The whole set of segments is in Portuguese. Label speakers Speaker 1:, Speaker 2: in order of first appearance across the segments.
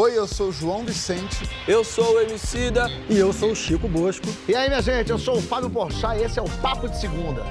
Speaker 1: Oi, eu sou o João Vicente.
Speaker 2: Eu sou o Emicida.
Speaker 3: E eu sou o Chico Bosco.
Speaker 4: E aí, minha gente, eu sou o Fábio Porchat e esse é o Papo de Segunda.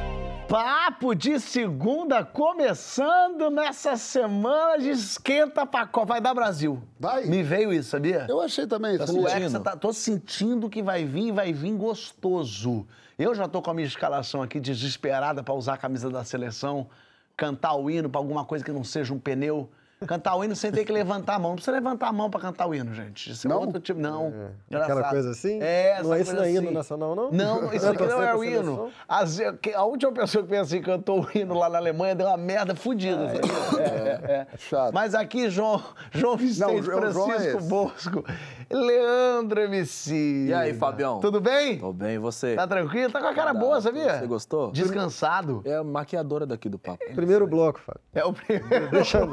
Speaker 4: Papo de Segunda começando nessa semana de esquenta pra Copa. Vai dar Brasil.
Speaker 1: Vai.
Speaker 4: Me veio isso, sabia?
Speaker 1: Eu achei também.
Speaker 4: Tá sentindo. Hexa tá- tô sentindo que vai vir e vai vir gostoso. Eu já tô com a minha escalação aqui desesperada pra usar a camisa da seleção, cantar o hino pra alguma coisa que não seja um pneu. Cantar o hino sem ter que levantar a mão. Não precisa levantar a mão pra cantar o hino, gente. Isso é
Speaker 1: Não?
Speaker 4: outro tipo. Não.
Speaker 3: Aquela
Speaker 4: Engraçado.
Speaker 3: coisa assim?
Speaker 4: É,
Speaker 3: Não é isso não é hino
Speaker 4: assim.
Speaker 3: nacional, não?
Speaker 4: Não, isso
Speaker 3: Não
Speaker 4: aqui não é o hino. As- A última pessoa que pensa assim, cantou o hino lá na Alemanha deu uma merda fodida. sabia? É, é.
Speaker 1: Chato.
Speaker 4: Mas aqui, João, João Vicente,
Speaker 1: Não, é
Speaker 4: Francisco. Bosco, Leandro MC.
Speaker 2: E aí, Fabião?
Speaker 4: Tudo bem?
Speaker 2: Tô bem, e você?
Speaker 4: Tá tranquilo? Tá com a cara boa, sabia?
Speaker 2: Você gostou?
Speaker 4: Descansado.
Speaker 2: É a maquiadora daqui do papo.
Speaker 3: Primeiro bloco, Fábio.
Speaker 4: É o primeiro.
Speaker 3: Deixa,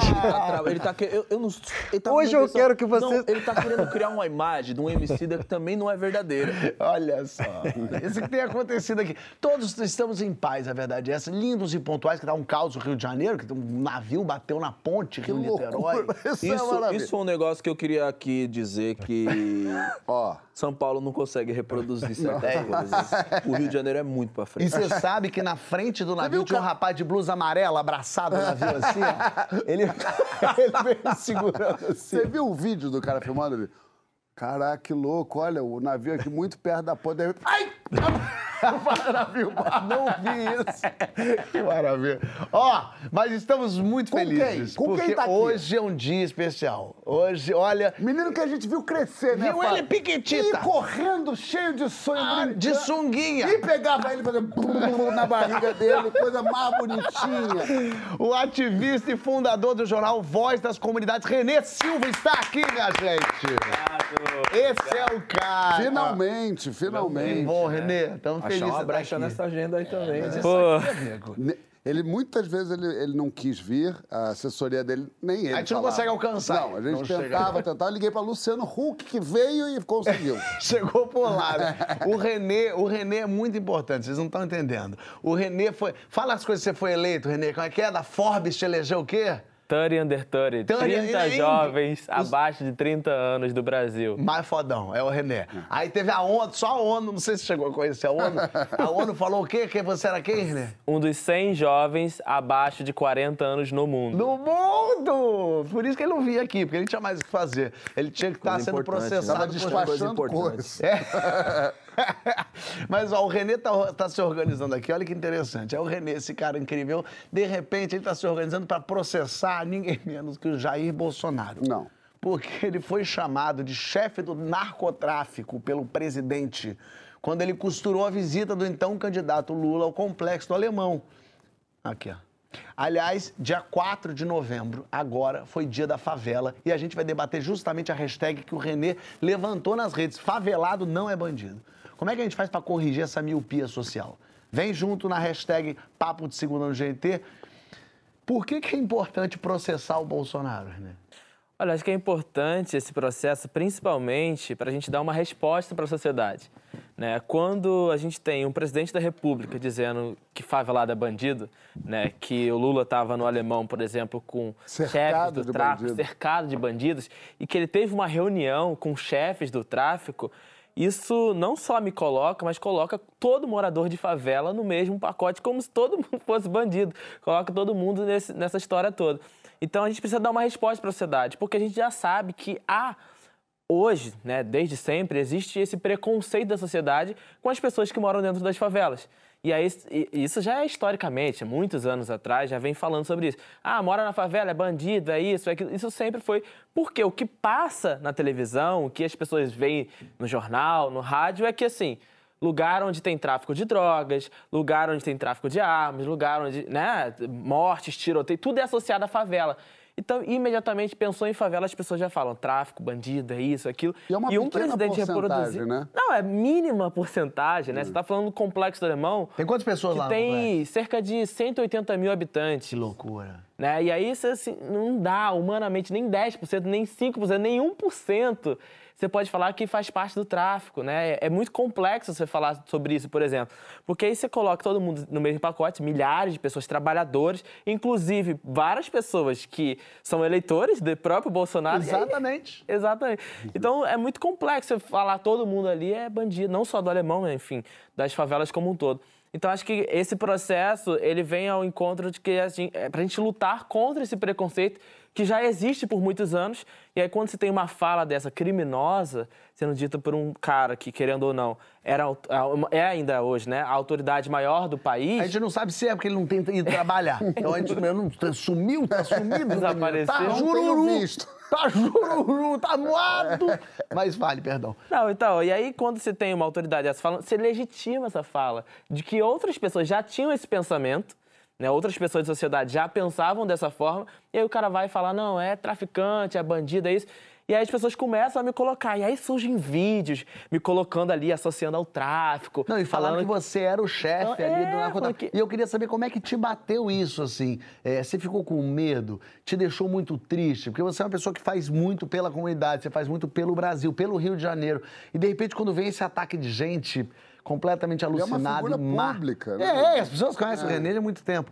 Speaker 2: Ele tá, ele tá eu, eu não, ele tá
Speaker 3: Hoje eu quero que você-
Speaker 2: Não, ele tá querendo criar uma imagem de um MC que também não é verdadeira.
Speaker 4: Olha só, isso que tem acontecido aqui. Todos estamos em paz, a verdade é essa. Lindos e pontuais, que dá um caos no Rio de Janeiro, que um navio bateu na ponte Rio Niterói.
Speaker 1: loucura. Isso, é
Speaker 2: Isso, isso foi um negócio que eu queria aqui dizer que
Speaker 1: Ó,
Speaker 2: São Paulo não consegue reproduzir certas coisas. O Rio de Janeiro é muito pra
Speaker 4: E
Speaker 2: frente.
Speaker 4: você sabe que na frente do navio tinha um rapaz de blusa amarela abraçado no navio assim, ó. Ele, ele veio segurando assim.
Speaker 1: você viu o vídeo do cara filmando ali? Caraca, que louco, olha, o navio aqui muito perto da ponte. Ai!
Speaker 4: Para, não vi isso. Que maravilha. Ó, mas estamos muito
Speaker 1: Com
Speaker 4: felizes.
Speaker 1: quem? Com quem
Speaker 4: porque
Speaker 1: tá aqui?
Speaker 4: hoje é um dia especial. Hoje, olha,
Speaker 1: Menino que a gente viu crescer, né?
Speaker 4: Viu ele piquitita.
Speaker 1: E correndo, cheio de sonho,
Speaker 4: Ah,
Speaker 1: brincando.
Speaker 4: de sunguinha.
Speaker 1: E pegava ele e fazia brrr na barriga dele, coisa mais bonitinha.
Speaker 4: O ativista e fundador do jornal Voz das Comunidades, Renê Silva, está aqui, minha gente. Esse é o cara.
Speaker 1: Finalmente, finalmente.
Speaker 4: Bom, Renê, estamos felizes.
Speaker 2: Achar uma
Speaker 4: estar
Speaker 2: brecha
Speaker 4: aqui.
Speaker 2: nessa agenda aí também. né?
Speaker 4: Pô. amigo.
Speaker 1: Ne- Ele muitas vezes ele, ele não quis vir, a assessoria dele, nem ele.
Speaker 4: A gente não
Speaker 1: falava.
Speaker 4: consegue alcançar.
Speaker 1: Não, a gente
Speaker 4: Não chega.
Speaker 1: tentava, tentava. Liguei para Luciano Huck, que veio e conseguiu.
Speaker 4: Chegou por lá. né? O Renê, o Renê é muito importante, vocês não estão entendendo. O Renê foi. Fala as coisas que você foi eleito, Renê. Como é que é? Da Forbes te elegeu o quê?
Speaker 5: 30 under 30,
Speaker 4: 30,
Speaker 5: 30
Speaker 4: ainda.
Speaker 5: jovens
Speaker 4: Os-
Speaker 5: abaixo de 30 anos do Brasil.
Speaker 4: Mais fodão, é o Renê. Aí teve a ONU, só a ONU, não sei se chegou a conhecer a ONU. A ONU falou o quê? Que você era quem, Renê?
Speaker 5: Um dos 100 jovens abaixo de 40 anos no mundo.
Speaker 4: No mundo! Por isso que ele não vinha aqui, porque ele tinha mais o que fazer. Ele tinha que estar
Speaker 2: Coisa
Speaker 4: sendo
Speaker 2: importante, né?
Speaker 4: processado.
Speaker 1: Tava
Speaker 4: por-
Speaker 2: Coisa
Speaker 1: despachando coisas.
Speaker 4: É. Mas ó, o Renê tá, tá se organizando aqui, olha que interessante. É o Renê, esse cara incrível. De repente, ele tá se organizando para processar ninguém menos que o Jair Bolsonaro.
Speaker 1: Não.
Speaker 4: Porque ele foi chamado de chefe do narcotráfico pelo presidente quando ele costurou a visita do então candidato Lula ao complexo do Alemão. Aqui, ó. Aliás, dia 4 de novembro, agora, foi dia da favela e a gente vai debater justamente a hashtag que o Renê levantou nas redes. Favelado não é bandido. Como é que a gente faz para corrigir essa miopia social? Vem junto na hashtag Papo de Segunda no GNT. Por que, que é importante processar o Bolsonaro, Renê?
Speaker 5: Olha, acho que é importante esse processo, principalmente para a gente dar uma resposta para a sociedade. Né? Quando a gente tem um presidente da República dizendo que favelado é bandido, né? que o Lula estava no Alemão, por exemplo, com chefes
Speaker 1: Cercado
Speaker 5: do
Speaker 1: de
Speaker 5: tráfico,
Speaker 1: bandido.
Speaker 5: cercado de bandidos, e que ele teve uma reunião com chefes do tráfico, isso não só me coloca, mas coloca todo morador de favela no mesmo pacote, como se todo mundo fosse bandido. Coloca todo mundo nesse- nessa história toda. Então a gente precisa dar uma resposta para a sociedade, porque a gente já sabe que há hoje, né, desde sempre, existe esse preconceito da sociedade com as pessoas que moram dentro das favelas. E aí, isso já é historicamente, muitos anos atrás, já vem falando sobre isso. Ah, mora na favela, é bandido, é isso, é aquilo. Isso sempre foi. Porque o que passa na televisão, o que as pessoas veem no jornal, no rádio, é que assim. Lugar onde tem tráfico de drogas, lugar onde tem tráfico de armas, lugar onde, né, mortes, tiroteio, tudo é associado à favela. Então, imediatamente pensou em favela, as pessoas já falam tráfico, bandido, é isso, aquilo.
Speaker 1: E é uma
Speaker 5: um
Speaker 1: pequena
Speaker 5: presidente
Speaker 1: porcentagem,
Speaker 5: reproduzir.
Speaker 1: né?
Speaker 5: Não, é mínima porcentagem, né? Você está falando do complexo do alemão.
Speaker 4: Tem quantas pessoas
Speaker 5: que
Speaker 4: lá
Speaker 5: tem cerca de 180 mil habitantes.
Speaker 4: Que loucura.
Speaker 5: Né? E aí, você, assim, não dá humanamente nem 10%, nem 5%, nem 1% você pode falar que faz parte do tráfico, né? É muito complexo você falar sobre isso, por exemplo. Porque aí você coloca todo mundo no mesmo pacote, milhares de pessoas, trabalhadores, inclusive várias pessoas que são eleitores do próprio Bolsonaro.
Speaker 4: Exatamente.
Speaker 5: Aí, exatamente. Então é muito complexo você falar todo mundo ali é bandido, não só do alemão, né? enfim, das favelas como um todo. Então acho que esse processo ele vem ao encontro de que a gente, é pra gente lutar contra esse preconceito que já existe por muitos anos. E aí, quando você tem uma fala dessa criminosa sendo dita por um cara que, querendo ou não, era, é ainda hoje, né, a autoridade maior do país.
Speaker 4: A gente não sabe se é porque ele não tem ido trabalhar. Então a gente não sumiu, tá sumido.
Speaker 5: Desapareceu.
Speaker 4: Tá jururu. Tá jururu, tá moado. Mas vale, perdão.
Speaker 5: Não, então, e aí quando você tem uma autoridade dessa falando, você legitima essa fala de que outras pessoas já tinham esse pensamento, né? Outras pessoas da sociedade já pensavam dessa forma, e aí o cara vai falar, não, é traficante, é bandido, é isso. E aí as pessoas começam a me colocar. E aí surgem vídeos me colocando ali, associando ao tráfico.
Speaker 4: Não, e falaram que você era o chefe
Speaker 5: Não,
Speaker 4: ali
Speaker 5: é,
Speaker 4: do narcotráfico.
Speaker 5: porque-
Speaker 4: E eu queria saber como é que te bateu isso, assim. É, você ficou com medo? Te deixou muito triste? Porque você é uma pessoa que faz muito pela comunidade, você faz muito pelo Brasil, pelo Rio de Janeiro. E de repente, quando vem esse ataque de gente completamente
Speaker 1: é uma
Speaker 4: alucinada
Speaker 1: figura
Speaker 4: e má.
Speaker 1: pública, né?
Speaker 4: É, é, as pessoas conhecem o René há muito tempo.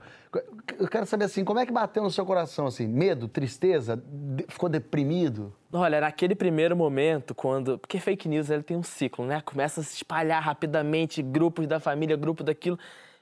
Speaker 4: Eu quero saber assim, como é que bateu no seu coração, assim? Medo, tristeza? De- ficou deprimido?
Speaker 5: Olha, naquele primeiro momento, quando. Porque fake news ele tem um ciclo, né? Começa a se espalhar rapidamente, grupos da família, grupo daquilo.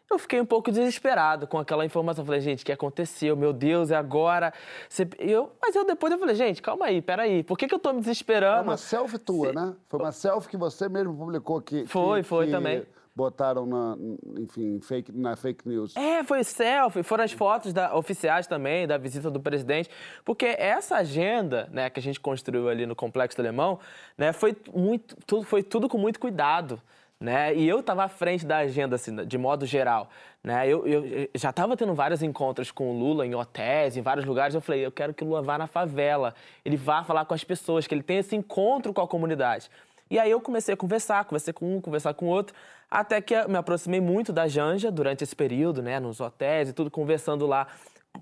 Speaker 5: Eu fiquei um pouco desesperado com aquela informação. Falei, gente, o que aconteceu? Meu Deus, é agora. Você- Eu... Mas eu depois eu falei, gente, calma aí, peraí. Por que, que eu tô me
Speaker 1: É
Speaker 5: desesperando?
Speaker 1: uma selfie tua, né? Foi uma selfie que você mesmo publicou que.
Speaker 5: Foi,
Speaker 1: que-
Speaker 5: foi
Speaker 1: que
Speaker 5: também.
Speaker 1: Botaram na, enfim, fake, na fake news.
Speaker 5: É, foi selfie, foram as fotos da- oficiais também, da visita do presidente, porque essa agenda, né, que a gente construiu ali no Complexo do Alemão, né, foi muito, tudo, foi tudo com muito cuidado, né, e eu estava à frente da agenda, assim, de modo geral, né, eu, eu já estava tendo vários encontros com o Lula em hotéis, em vários lugares, eu falei, eu quero que o Lula vá na favela, ele vá falar com as pessoas, que ele tenha esse encontro com a comunidade. E aí eu comecei a conversar, conversei com um, conversar com outro, até que me aproximei muito da Janja durante esse período, né, nos hotéis e tudo, conversando lá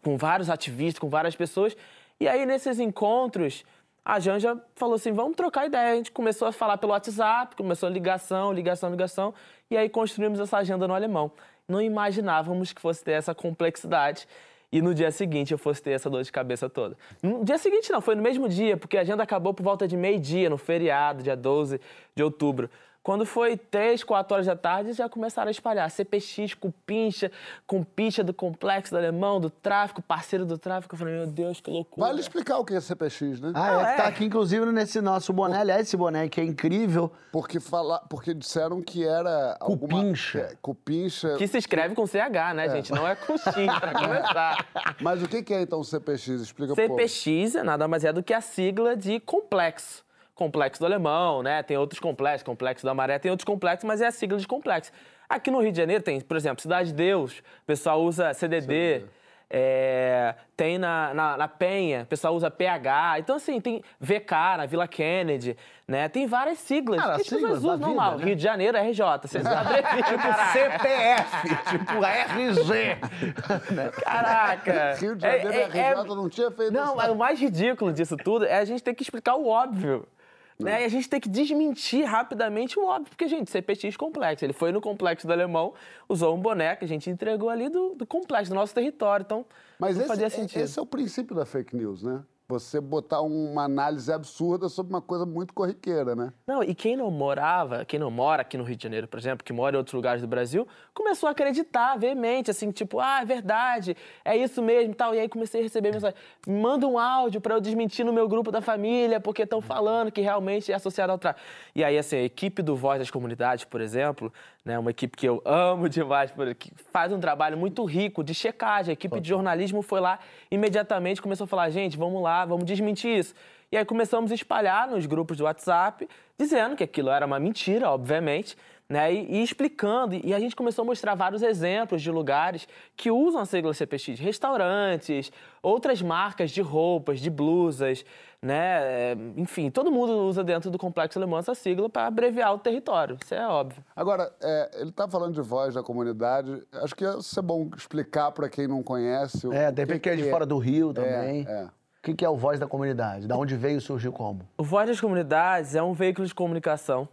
Speaker 5: com vários ativistas, com várias pessoas. E aí nesses encontros, a Janja falou assim, vamos trocar ideia. A gente começou a falar pelo WhatsApp, começou a ligação, ligação, ligação, e aí construímos essa agenda no alemão. Não imaginávamos que fosse ter essa complexidade e no dia seguinte eu fosse ter essa dor de cabeça toda. No dia seguinte não, foi no mesmo dia, porque a agenda acabou por volta de meio-dia, no feriado, dia 12 de outubro. Quando foi 3, 4 horas da tarde, já começaram a espalhar CPX com pincha, com picha do complexo do alemão, do tráfico, parceiro do tráfico. Eu falei, meu Deus, que loucura.
Speaker 1: Vale explicar o que é CPX, né?
Speaker 4: Ah, é, tá
Speaker 5: é.
Speaker 4: aqui, inclusive, nesse nosso boné. Aliás, esse boné que é incrível.
Speaker 1: Porque, fala, porque disseram que era. alguma-
Speaker 4: Cupincha.
Speaker 1: é, cupincha.
Speaker 5: Que se escreve com CH, né, gente? Não é com X, pra começar.
Speaker 1: Mas o que é então o CPX? Explica.
Speaker 5: CPX é nada mais é do que a sigla de complexo. Complexo do Alemão, né? Tem outros complexos, Complexo da Maré, tem outros complexos, mas é a sigla de complexo. Aqui no Rio de Janeiro tem, por exemplo, Cidade de Deus, o pessoal usa CDD. é, tem na, na, na Penha, o pessoal usa PH. Então, assim, tem VK na Vila Kennedy, né? Tem várias siglas.
Speaker 4: Cara,
Speaker 5: que as pessoas
Speaker 4: siglas
Speaker 5: usam
Speaker 4: vida,
Speaker 5: normal.
Speaker 4: né?
Speaker 5: Rio de Janeiro, RJ.
Speaker 4: Tipo. CPF, tipo RG.
Speaker 5: Caraca!
Speaker 1: Rio de Janeiro,
Speaker 5: É- é-
Speaker 1: RJ não tinha feito
Speaker 5: Não,
Speaker 1: isso.
Speaker 5: mas o mais ridículo disso tudo é a gente ter que explicar o óbvio. Né? E a gente tem que desmentir rapidamente o óbvio, porque, gente, CPX complexo. Ele foi no complexo do alemão, usou um que a gente entregou ali do, do complexo, do nosso território. Então,
Speaker 1: Mas
Speaker 5: não
Speaker 1: esse,
Speaker 5: fazia
Speaker 1: é-
Speaker 5: sentido.
Speaker 1: esse é o princípio da fake news, né? Você botar uma análise absurda sobre uma coisa muito corriqueira, né?
Speaker 5: Não, e quem não morava, quem não mora aqui no Rio de Janeiro, por exemplo, que mora em outros lugares do Brasil, começou a acreditar veemente, assim, tipo, ah, é verdade, é isso mesmo e tal. E aí comecei a receber mensagem, manda um áudio para eu desmentir no meu grupo da família, porque estão falando que realmente é associado ao tráfico. E aí, assim, a equipe do Voz das Comunidades, por exemplo, né, uma equipe que eu amo demais, que faz um trabalho muito rico de checagem. A equipe de jornalismo foi lá imediatamente, começou a falar, gente, vamos lá, vamos desmentir isso. E aí começamos a espalhar nos grupos do WhatsApp, dizendo que aquilo era uma mentira, obviamente, né? E, e, explicando. E a gente começou a mostrar vários exemplos de lugares que usam a sigla CPX, restaurantes, outras marcas de roupas, de blusas, né? É, enfim, todo mundo usa dentro do Complexo Alemão essa sigla para abreviar o território, isso é óbvio.
Speaker 1: Agora, é, ele está falando de voz da comunidade, acho que ia ser bom explicar para quem não conhece.
Speaker 4: É, de repente que é de fora do Rio também.
Speaker 1: É, é.
Speaker 4: O que, que é o Voz da Comunidade? Da onde veio e surgiu como?
Speaker 5: O Voz das Comunidades é um veículo de comunicação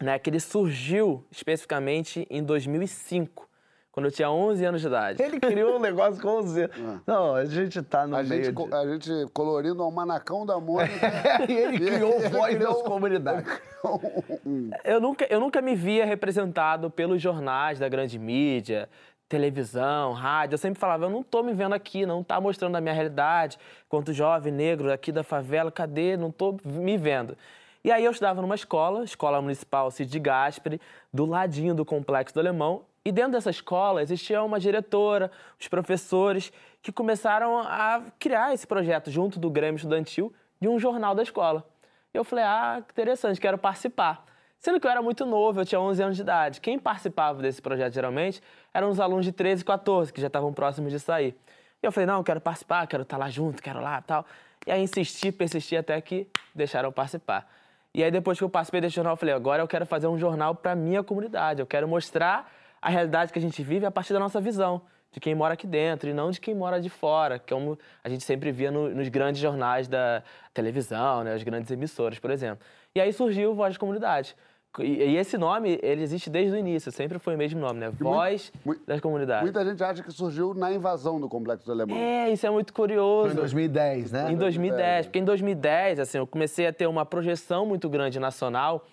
Speaker 5: né, que ele surgiu especificamente em 2005, quando eu tinha 11 anos de idade.
Speaker 4: Ele criou um negócio com 11 anos. É. Não, a gente tá no
Speaker 1: a
Speaker 4: meio
Speaker 1: gente,
Speaker 4: de...
Speaker 1: A gente colorindo o manacão da Mônica.
Speaker 4: e ele criou o Voz das Comunidades.
Speaker 5: eu, nunca, eu nunca me via representado pelos jornais da grande mídia, televisão, rádio, eu sempre falava, eu não tô me vendo aqui, não tá mostrando a minha realidade, quanto jovem negro aqui da favela, cadê? Não tô me vendo. E aí eu estudava numa escola, Escola Municipal Cid Gasperi, do ladinho do Complexo do Alemão, e dentro dessa escola existia uma diretora, os professores, que começaram a criar esse projeto junto do Grêmio Estudantil de um jornal da escola. Eu falei, ah, interessante, quero participar. Sendo que eu era muito novo, eu tinha 11 anos de idade. Quem participava desse projeto geralmente eram os alunos de 13 e 14, que já estavam próximos de sair. E eu falei, não, eu quero participar, quero estar lá junto, quero lá tal. E aí insisti, persisti até que deixaram eu participar. E aí, depois que eu participei desse jornal, eu falei: agora eu quero fazer um jornal para minha comunidade. Eu quero mostrar a realidade que a gente vive a partir da nossa visão, de quem mora aqui dentro e não de quem mora de fora, como a gente sempre via no, nos grandes jornais da televisão, né, as grandes emissoras, por exemplo. E aí surgiu o Voz de Comunidade. E, esse nome, ele existe desde o início, sempre foi o mesmo nome, né? Voz muito, das comunidades.
Speaker 1: Muita gente acha que surgiu na invasão do Complexo do Alemão.
Speaker 5: É, isso é muito curioso.
Speaker 4: Foi em 2010, né?
Speaker 5: Em 2010, porque em 2010, assim, eu comecei a ter uma projeção muito grande nacional,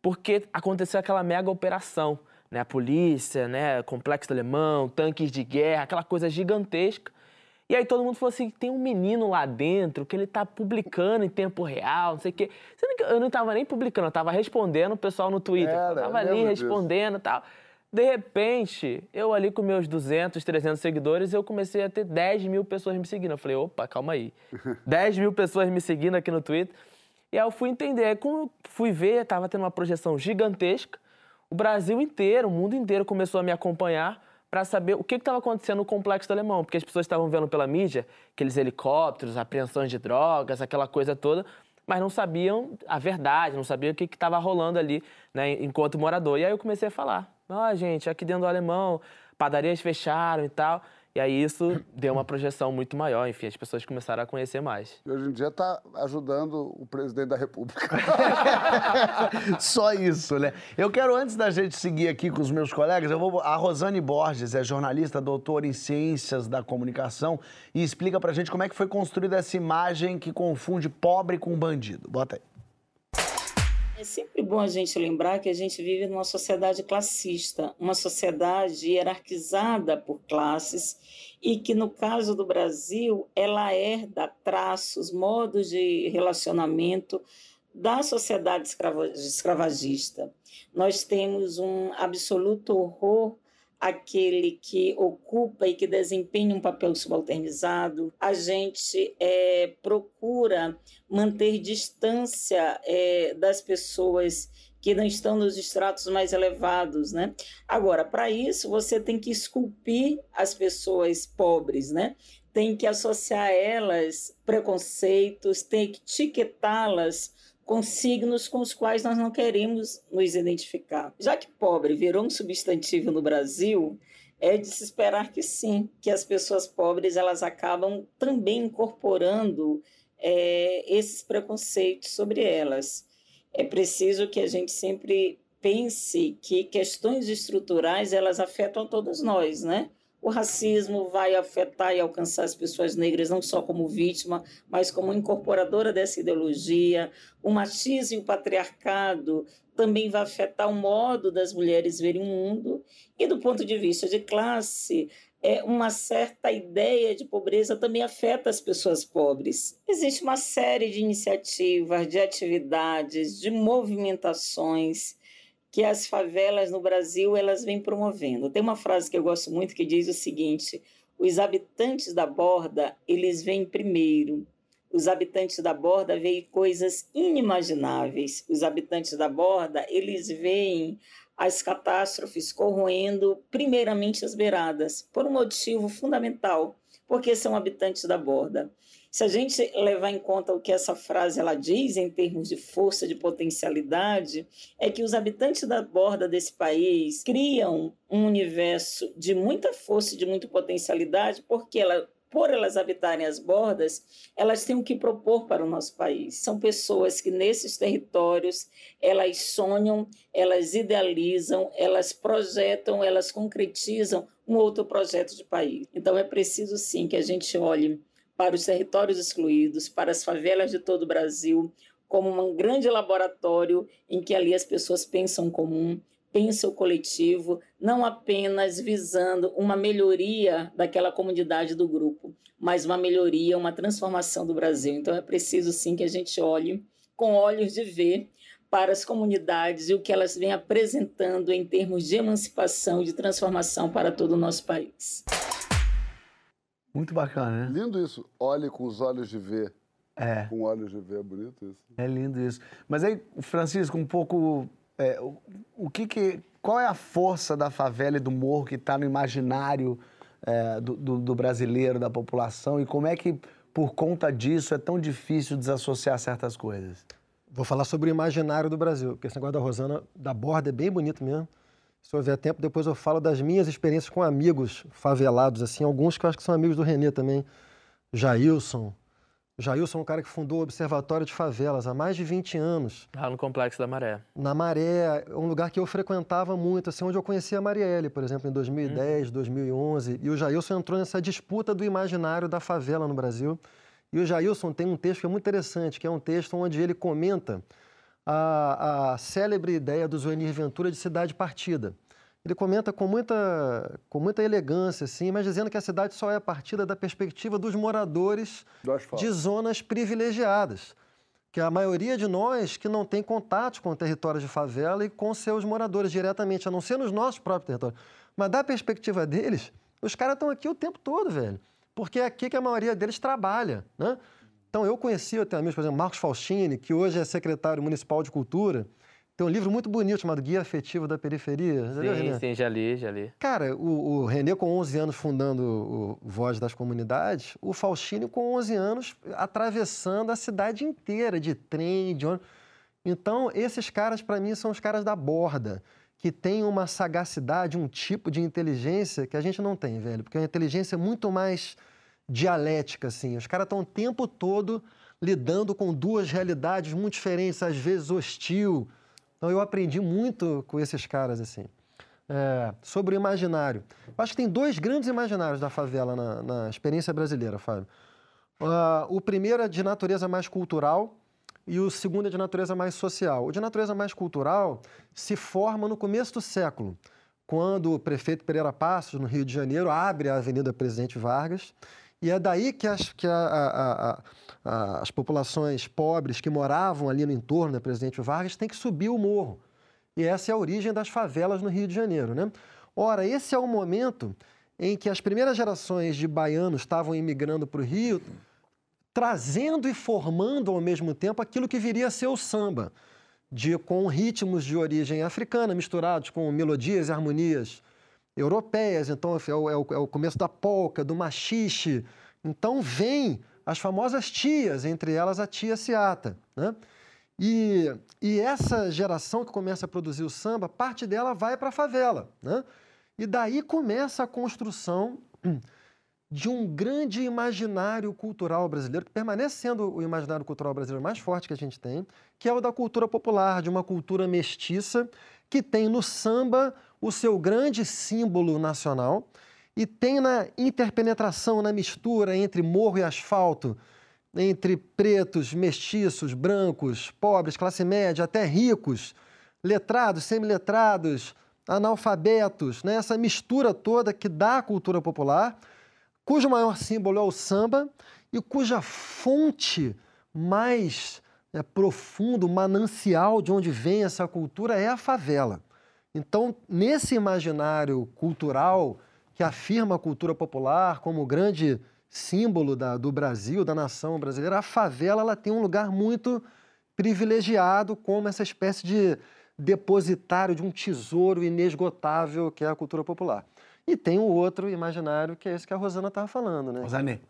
Speaker 5: porque aconteceu aquela mega operação, né? A polícia, né? Complexo do Alemão, tanques de guerra, aquela coisa gigantesca. E aí todo mundo falou assim: tem um menino lá dentro que ele tá publicando em tempo real, não sei o quê. Sendo que eu não tava nem publicando, eu tava respondendo o pessoal no Twitter. Era, eu tava ali respondendo e tal. De repente, eu ali com meus 200, 300 seguidores, eu comecei a ter 10 mil pessoas me seguindo. Eu falei, opa, calma aí. 10 mil pessoas me seguindo aqui no Twitter. E aí eu fui entender. Aí, quando eu fui ver, tava tendo uma projeção gigantesca. O Brasil inteiro, o mundo inteiro começou a me acompanhar para saber o que estava acontecendo no complexo do alemão, porque as pessoas estavam vendo pela mídia aqueles helicópteros, apreensões de drogas, aquela coisa toda, mas não sabiam a verdade, não sabiam o que estava rolando ali, né, enquanto morador. E aí eu comecei a falar: ó, oh, gente, aqui dentro do alemão, padarias fecharam e tal. E aí isso deu uma projeção muito maior, enfim, as pessoas começaram a conhecer mais.
Speaker 1: E hoje em dia está ajudando o presidente da República.
Speaker 4: Só isso, né? Eu quero, antes da gente seguir aqui com os meus colegas, eu vou. A Rosane Borges é jornalista, doutora em ciências da comunicação, e explica pra gente como é que foi construída essa imagem que confunde pobre com bandido. Bota aí.
Speaker 6: É sempre bom a gente lembrar que a gente vive numa sociedade classista, uma sociedade hierarquizada por classes e que, no caso do Brasil, ela herda traços, modos de relacionamento da sociedade escravagista. Nós temos um absoluto horror aquele que ocupa e que desempenha um papel subalternizado. A gente é, procura manter distância é, das pessoas que não estão nos estratos mais elevados, né? Agora, para isso, você tem que esculpir as pessoas pobres, né? Tem que associar a elas preconceitos, tem que etiquetá-las com signos com os quais nós não queremos nos identificar. Já que pobre virou um substantivo no Brasil, é de se esperar que sim, que as pessoas pobres elas acabam também incorporando é, esses preconceitos sobre elas. É preciso que a gente sempre pense que questões estruturais elas afetam a todos nós, né? O racismo vai afetar e alcançar as pessoas negras não só como vítima, mas como incorporadora dessa ideologia. O machismo e o patriarcado também vai afetar o modo das mulheres verem o mundo. E do ponto de vista de classe, é, uma certa ideia de pobreza também afeta as pessoas pobres. Existe uma série de iniciativas, de atividades, de movimentações que as favelas no Brasil elas vêm promovendo. Tem uma frase que eu gosto muito que diz o seguinte: os habitantes da borda eles vêm primeiro, os habitantes da borda veem coisas inimagináveis. Os habitantes da borda, eles veem as catástrofes corroendo primeiramente as beiradas, por um motivo fundamental, porque são habitantes da borda. Se a gente levar em conta o que essa frase ela diz em termos de força, de potencialidade, é que os habitantes da borda desse país criam um universo de muita força e de muita potencialidade, porque ela por elas habitarem as bordas, elas têm o que propor para o nosso país. São pessoas que nesses territórios, elas sonham, elas idealizam, elas projetam, elas concretizam um outro projeto de país. Então é preciso sim que a gente olhe para os territórios excluídos, para as favelas de todo o Brasil, como um grande laboratório em que ali as pessoas pensam comum, pensa o coletivo, não apenas visando uma melhoria daquela comunidade do grupo, mas uma melhoria, uma transformação do Brasil. Então é preciso sim que a gente olhe com olhos de ver para as comunidades e o que elas vêm apresentando em termos de emancipação de transformação para todo o nosso país.
Speaker 4: Muito bacana, né?
Speaker 1: Lindo isso. Olhe com os olhos de ver.
Speaker 4: É.
Speaker 1: Com olhos de ver, é bonito isso.
Speaker 4: É lindo isso. Mas aí, Francisco, um pouco. é, o, o que que. Qual é a força da favela e do morro que está no imaginário é, do, do- do brasileiro, da população? E como é que, por conta disso, é tão difícil desassociar certas coisas?
Speaker 3: Vou falar sobre o imaginário do Brasil, porque esse negócio da Rosana da Borda é bem bonito mesmo. Se houver tempo, depois eu falo das minhas experiências com amigos favelados, assim, alguns que eu acho que são amigos do Renê também. Jailson. Jailson é um cara que fundou o Observatório de Favelas há mais de 20 anos.
Speaker 5: Lá no Complexo da Maré.
Speaker 3: Na Maré, é um lugar que eu frequentava muito, assim, onde eu conheci a Marielle, por exemplo, em 2010, 2011. E o Jailson entrou nessa disputa do imaginário da favela no Brasil. E o Jailson tem um texto que é muito interessante, que é um texto onde ele comenta a, a célebre ideia do Zuenir Ventura de cidade partida. Ele comenta com muita, com muita elegância, assim, mas dizendo que a cidade só é partida da perspectiva dos moradores de zonas privilegiadas. Que a maioria de nós que não tem contato com o território de favela e com seus moradores diretamente, a não ser nos nossos próprios territórios. Mas da perspectiva deles, os caras estão aqui o tempo todo, velho. Porque é aqui que a maioria deles trabalha, né? Então eu conheci, eu tenho amigos, por exemplo, Marcos Faustini, que hoje é secretário municipal de cultura. Tem um livro muito bonito chamado Guia Afetivo da Periferia. Já
Speaker 5: Sim, sim, já li, já li.
Speaker 3: Cara, o, o Renê com 11 anos fundando o Voz das Comunidades, o Faustino com 11 anos atravessando a cidade inteira de trem, de ônibus. Então, esses caras, para mim, são os caras da borda, que têm uma sagacidade, um tipo de inteligência que a gente não tem, velho. Porque é uma inteligência muito mais dialética, assim. Os caras estão o tempo todo lidando com duas realidades muito diferentes, às vezes hostil. Então, eu aprendi muito com esses caras, assim. É, sobre o imaginário. Eu acho que tem dois grandes imaginários da favela na, na experiência brasileira, Fábio. Ah, o primeiro é de natureza mais cultural e o segundo é de natureza mais social. O de natureza mais cultural se forma no começo do século, quando o prefeito Pereira Passos, no Rio de Janeiro, abre a Avenida Presidente Vargas, e é daí que as, que a- a- a- as populações pobres que moravam ali no entorno da Presidente Vargas têm que subir o morro. E essa é a origem das favelas no Rio de Janeiro, né? Ora, esse é o momento em que as primeiras gerações de baianos estavam imigrando para o Rio, trazendo e formando ao mesmo tempo aquilo que viria a ser o samba, de, com ritmos de origem africana misturados com melodias e harmonias europeias. Então, é o, é o- é começo da polca, do machixe. Então, vem as famosas tias, entre elas a tia Seata, né? E, e essa geração que começa a produzir o samba, parte dela vai para a favela. Né? E daí começa a construção de um grande imaginário cultural brasileiro, que permanece sendo o imaginário cultural brasileiro mais forte que a gente tem, que é o da cultura popular, de uma cultura mestiça, que tem no samba o seu grande símbolo nacional e tem na interpenetração, na mistura entre morro e asfalto, entre pretos, mestiços, brancos, pobres, classe média, até ricos, letrados, semiletrados, analfabetos, né? essa mistura toda que dá a cultura popular, cujo maior símbolo é o samba e cuja fonte mais é, profunda, o manancial de onde vem essa cultura é a favela. Então, nesse imaginário cultural que afirma a cultura popular como grande símbolo da, do Brasil, da nação brasileira, a favela ela tem um lugar muito privilegiado como essa espécie de depositário de um tesouro inesgotável que é a cultura popular. E tem o outro imaginário que é esse que a Rosana estava falando, né?
Speaker 4: Rosane.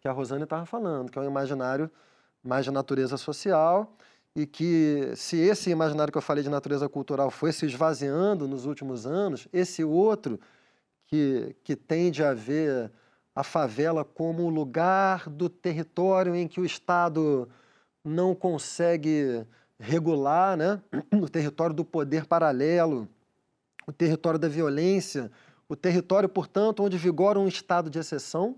Speaker 3: Que a Rosana estava falando, que é um imaginário mais de natureza social e que se esse imaginário que eu falei de natureza cultural foi se esvaziando nos últimos anos, esse outro que, que tende a ver a favela como lugar do território em que o Estado não consegue regular, né? o território do poder paralelo, o território da violência, o território, portanto, onde vigora um estado de exceção.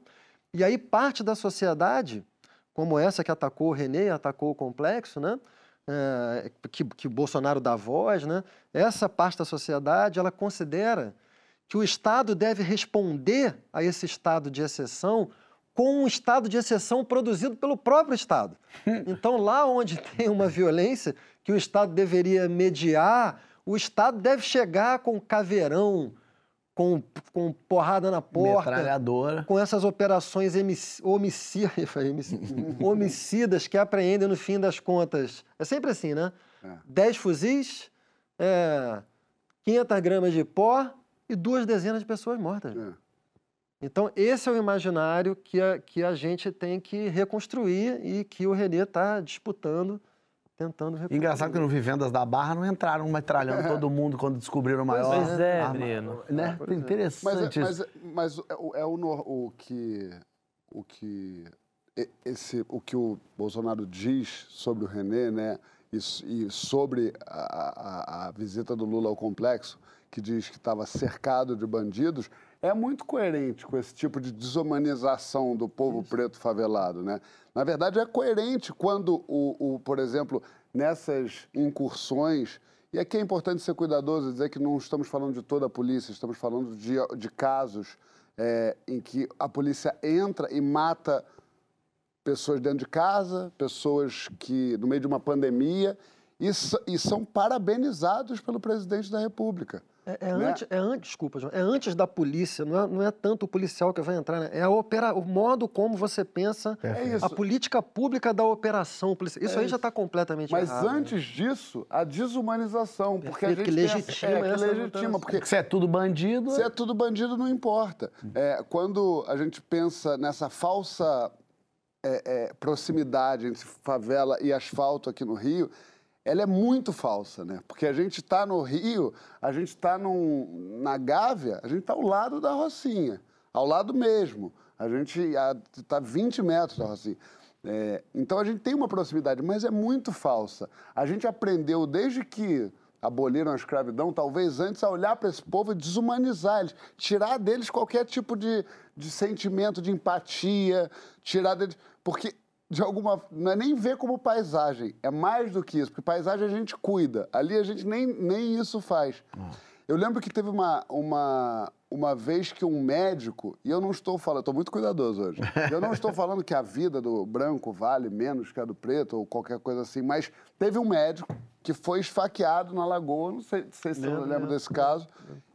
Speaker 3: E aí parte da sociedade, como essa que atacou o René, atacou o complexo, né? É, que, que Bolsonaro dá voz, né? essa parte da sociedade ela considera que o Estado deve responder a esse estado de exceção com um estado de exceção produzido pelo próprio Estado. Então, lá onde tem uma violência que o Estado deveria mediar, o Estado deve chegar com caveirão, com, com porrada na porta,
Speaker 4: Metralhadora.
Speaker 3: com essas operações homicida, homicidas que apreendem, no fim das contas. É sempre assim, né? É. 10 fuzis, é, 500 gramas de pó e duas dezenas de pessoas mortas. É. Então, esse é o imaginário que a, que a gente tem que reconstruir e que o Renê está disputando, tentando reconstruir.
Speaker 4: Engraçado que no Vivendas da Barra não entraram metralhando todo mundo quando descobriram o maior.
Speaker 5: Pois é, arma, menino.
Speaker 4: Né? É. Interessante
Speaker 1: mas, mas, mas, é, é o, o, que, o que esse, o que o Bolsonaro diz sobre o Renê, né, e, e sobre a, a, a visita do Lula ao complexo, que diz que estava cercado de bandidos, é muito coerente com esse tipo de desumanização do povo Isso. preto favelado, né? Na verdade, é coerente quando, o, o, por exemplo, nessas incursões, e aqui é importante ser cuidadoso, dizer que não estamos falando de toda a polícia, estamos falando de, de casos é, em que a polícia entra e mata pessoas dentro de casa, pessoas que, no meio de uma pandemia, e, e são parabenizados pelo presidente da República.
Speaker 3: É, é, né? antes, é antes, desculpa, João, é antes da polícia, não é, não é tanto o policial que vai entrar, né? é a opera, o modo como você pensa, é a política pública da operação policial. Isso é aí isso. já está completamente
Speaker 1: Mas
Speaker 3: errado.
Speaker 1: Mas né? antes né? disso, a desumanização, porque a gente
Speaker 3: que legitima,
Speaker 1: é, que legitima porque
Speaker 4: se é tudo bandido,
Speaker 1: se é tudo bandido não importa. É, quando a gente pensa nessa falsa é, é, proximidade entre favela e asfalto aqui no Rio, ela é muito falsa, né? Porque a gente está no Rio, a gente está na Gávea, a gente está ao lado da Rocinha, ao lado mesmo. A gente está 20 metros da Rocinha. É, então a gente tem uma proximidade, mas é muito falsa. A gente aprendeu desde que aboliram a escravidão, talvez antes, a olhar para esse povo e desumanizar eles, tirar deles qualquer tipo de, de sentimento de empatia, tirar deles. Porque de alguma não é nem ver como paisagem, é mais do que isso, porque paisagem a gente cuida, ali a gente nem, nem isso faz. Hum. Eu lembro que teve uma, uma, uma vez que um médico, e eu não estou falando, estou muito cuidadoso hoje, eu não estou falando que a vida do branco vale menos que a do preto ou qualquer coisa assim, mas teve um médico que foi esfaqueado na lagoa, não sei, não sei se você lembra desse caso,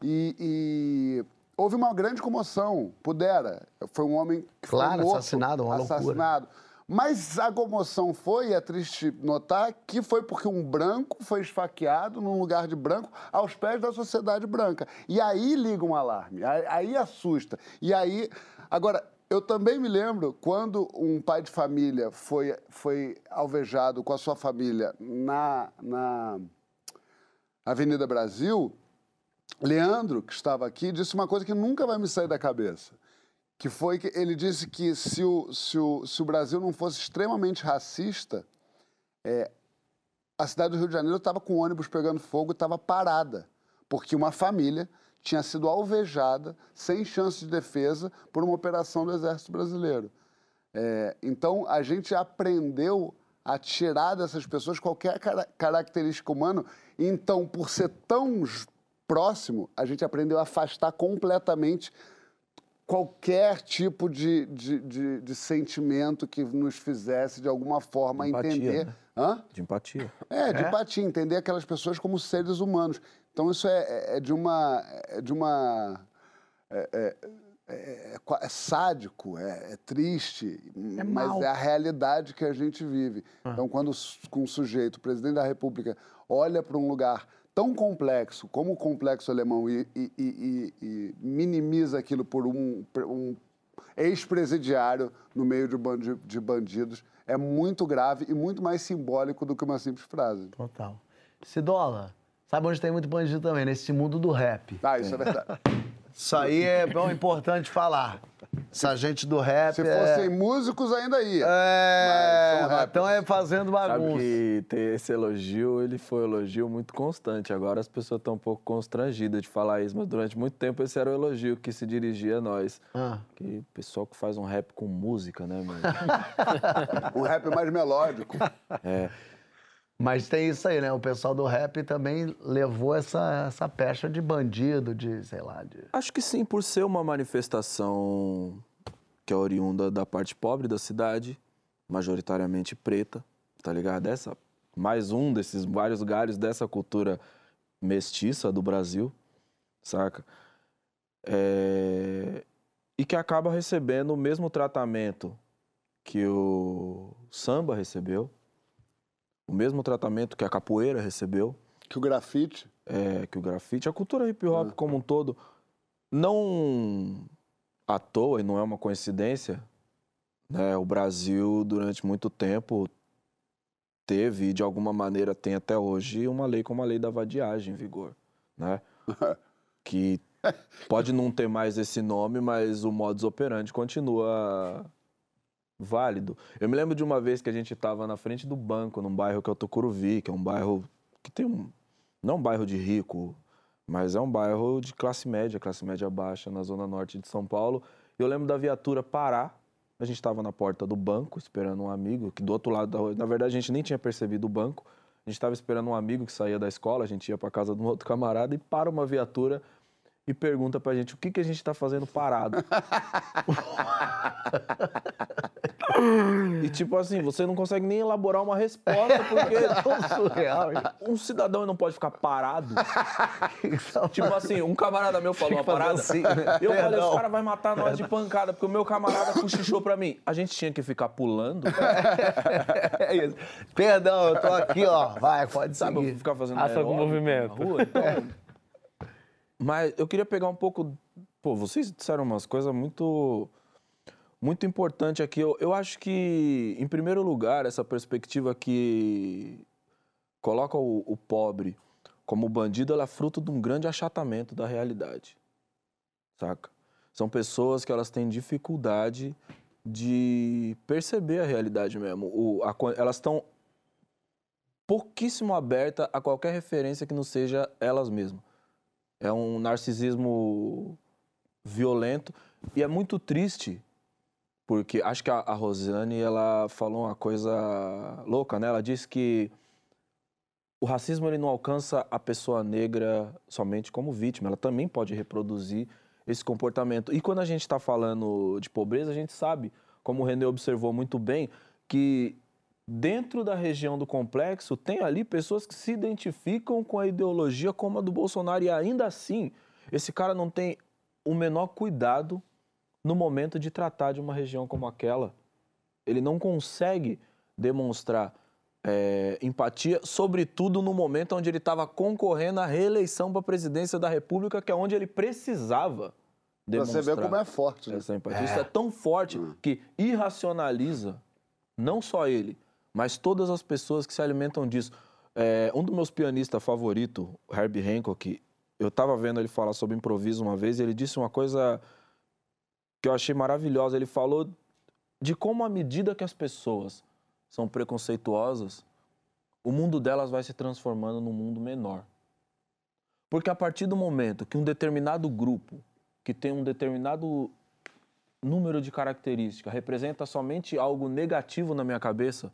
Speaker 1: e, e houve uma grande comoção, pudera, foi um homem que
Speaker 4: claro,
Speaker 1: foi morto,
Speaker 4: assassinado, uma
Speaker 1: assassinado.
Speaker 4: Loucura.
Speaker 1: Mas a comoção foi, é triste notar, que foi porque um branco foi esfaqueado num lugar de branco aos pés da sociedade branca. E aí liga um alarme, aí assusta. E aí. Agora, eu também me lembro quando um pai de família foi, foi alvejado com a sua família na, na Avenida Brasil. Leandro, que estava aqui, disse uma coisa que nunca vai me sair da cabeça que foi que ele disse que se o, se o, se o Brasil não fosse extremamente racista, é, a cidade do Rio de Janeiro estava com ônibus pegando fogo estava parada, porque uma família tinha sido alvejada, sem chance de defesa, por uma operação do Exército Brasileiro. É, então, a gente aprendeu a tirar dessas pessoas qualquer característica humana. Então, por ser tão próximo, a gente aprendeu a afastar completamente qualquer tipo de, de, de, de, sentimento que nos fizesse, de alguma forma, empatia, entender. Né?
Speaker 2: Hã? De empatia.
Speaker 1: É, de é? empatia, entender aquelas pessoas como seres humanos. Então, isso é, é, é de uma. É de uma é, é, é, é, é sádico, é, é triste,
Speaker 4: É
Speaker 1: mas
Speaker 4: mau.
Speaker 1: é a realidade que a gente vive.
Speaker 4: Ah.
Speaker 1: Então, quando um sujeito, o presidente da República, olha para um lugar tão complexo como o complexo alemão e, e- e- e- minimiza aquilo por um, um ex-presidiário no meio de, bandi- de bandidos, é muito grave e muito mais simbólico do que uma simples frase.
Speaker 4: Total. Cidola, sabe onde tem muito bandido também? Nesse mundo do rap.
Speaker 1: Ah, isso é verdade.
Speaker 4: Isso aí é bom, importante falar. Essa gente do rap
Speaker 1: Se
Speaker 4: é...
Speaker 1: fossem músicos, ainda ia.
Speaker 4: É, então é fazendo
Speaker 2: Sabe
Speaker 4: bagunça.
Speaker 2: que ter esse elogio, ele foi um elogio muito constante. Agora as pessoas estão um pouco constrangidas de falar isso, mas durante muito tempo esse era o elogio que se dirigia a nós.
Speaker 4: Ah.
Speaker 2: Que pessoal que faz um rap com música, né, mano?
Speaker 1: Um rap mais melódico.
Speaker 4: Mas tem isso aí, né? O pessoal do rap também levou essa, essa pecha de bandido, de, sei lá, de...
Speaker 2: Acho que sim, por ser uma manifestação que é oriunda da parte pobre da cidade, majoritariamente preta, tá ligado? Essa, mais um desses vários galhos dessa cultura mestiça do Brasil, saca? É, E que acaba recebendo o mesmo tratamento que o samba recebeu, o mesmo tratamento que a capoeira recebeu,
Speaker 1: Que o grafite.
Speaker 2: é, que o grafite, a cultura hip hop como um todo, não à toa e não é uma coincidência, né? O Brasil durante muito tempo teve e de alguma maneira tem até hoje uma lei como a lei da vadiagem em vigor, né? que pode não ter mais esse nome, mas o modus operandi continua válido. Eu me lembro de uma vez que a gente estava na frente do banco, num bairro que é o Tucuruvi, que é um bairro que tem um. Não um bairro de rico, mas é um bairro de classe média, classe média baixa, na zona norte de São Paulo. Eu lembro da viatura parar. A gente estava na porta do banco, esperando um amigo, que do outro lado da rua. Na verdade, a gente nem tinha percebido o banco. A gente estava esperando um amigo que saía da escola, a gente ia para casa de um outro camarada e para uma viatura e pergunta pra gente o que, que a gente está fazendo parado. E tipo assim, você não consegue nem elaborar uma resposta, porque
Speaker 4: surreal.
Speaker 2: um cidadão não pode ficar parado. tipo assim, um camarada meu falou uma parada.
Speaker 4: assim, né?
Speaker 2: Eu falei, os caras vão matar nós de pancada, porque o meu camarada cochichou pra mim. A gente tinha que ficar pulando,
Speaker 4: É isso. Perdão, eu tô aqui, ó. Vai, pode
Speaker 2: sabe? Eu
Speaker 4: seguir.
Speaker 2: ficar fazendo
Speaker 5: com
Speaker 2: aeróbico
Speaker 5: movimento.
Speaker 2: na rua. Então... Mas eu queria pegar um pouco. Pô, vocês disseram umas coisas muito. Muito importante aqui. Eu, eu acho que, em primeiro lugar, essa perspectiva que coloca o, o pobre como bandido, ela é fruto de um grande achatamento da realidade. Saca? São pessoas que elas têm dificuldade de perceber a realidade mesmo. O, a elas estão pouquíssimo abertas a qualquer referência que não seja elas mesmas. É um narcisismo violento e é muito triste porque acho que a, a Rosane ela falou uma coisa louca, né? Ela disse que o racismo ele não alcança a pessoa negra somente como vítima, ela também pode reproduzir esse comportamento. E quando a gente está falando de pobreza, a gente sabe, como o René observou muito bem, que dentro da região do complexo tem ali pessoas que se identificam com a ideologia como a do Bolsonaro e ainda assim esse cara não tem o menor cuidado no momento de tratar de uma região como aquela. Ele não consegue demonstrar é, empatia, sobretudo no momento onde ele estava concorrendo à reeleição para a presidência da República, que é onde ele precisava
Speaker 1: Pra você
Speaker 2: demonstrar
Speaker 1: ver como é forte. Né?
Speaker 2: essa empatia. Isso é tão forte que irracionaliza não só ele, mas todas as pessoas que se alimentam disso. É, um dos meus pianistas favoritos, Herbie Hancock, eu estava vendo ele falar sobre improviso uma vez e ele disse uma coisa que eu achei maravilhosa. Ele falou de como, à medida que as pessoas são preconceituosas, o mundo delas vai se transformando num mundo menor. Porque a partir do momento que um determinado grupo, que tem um determinado número de características, representa somente algo negativo na minha cabeça,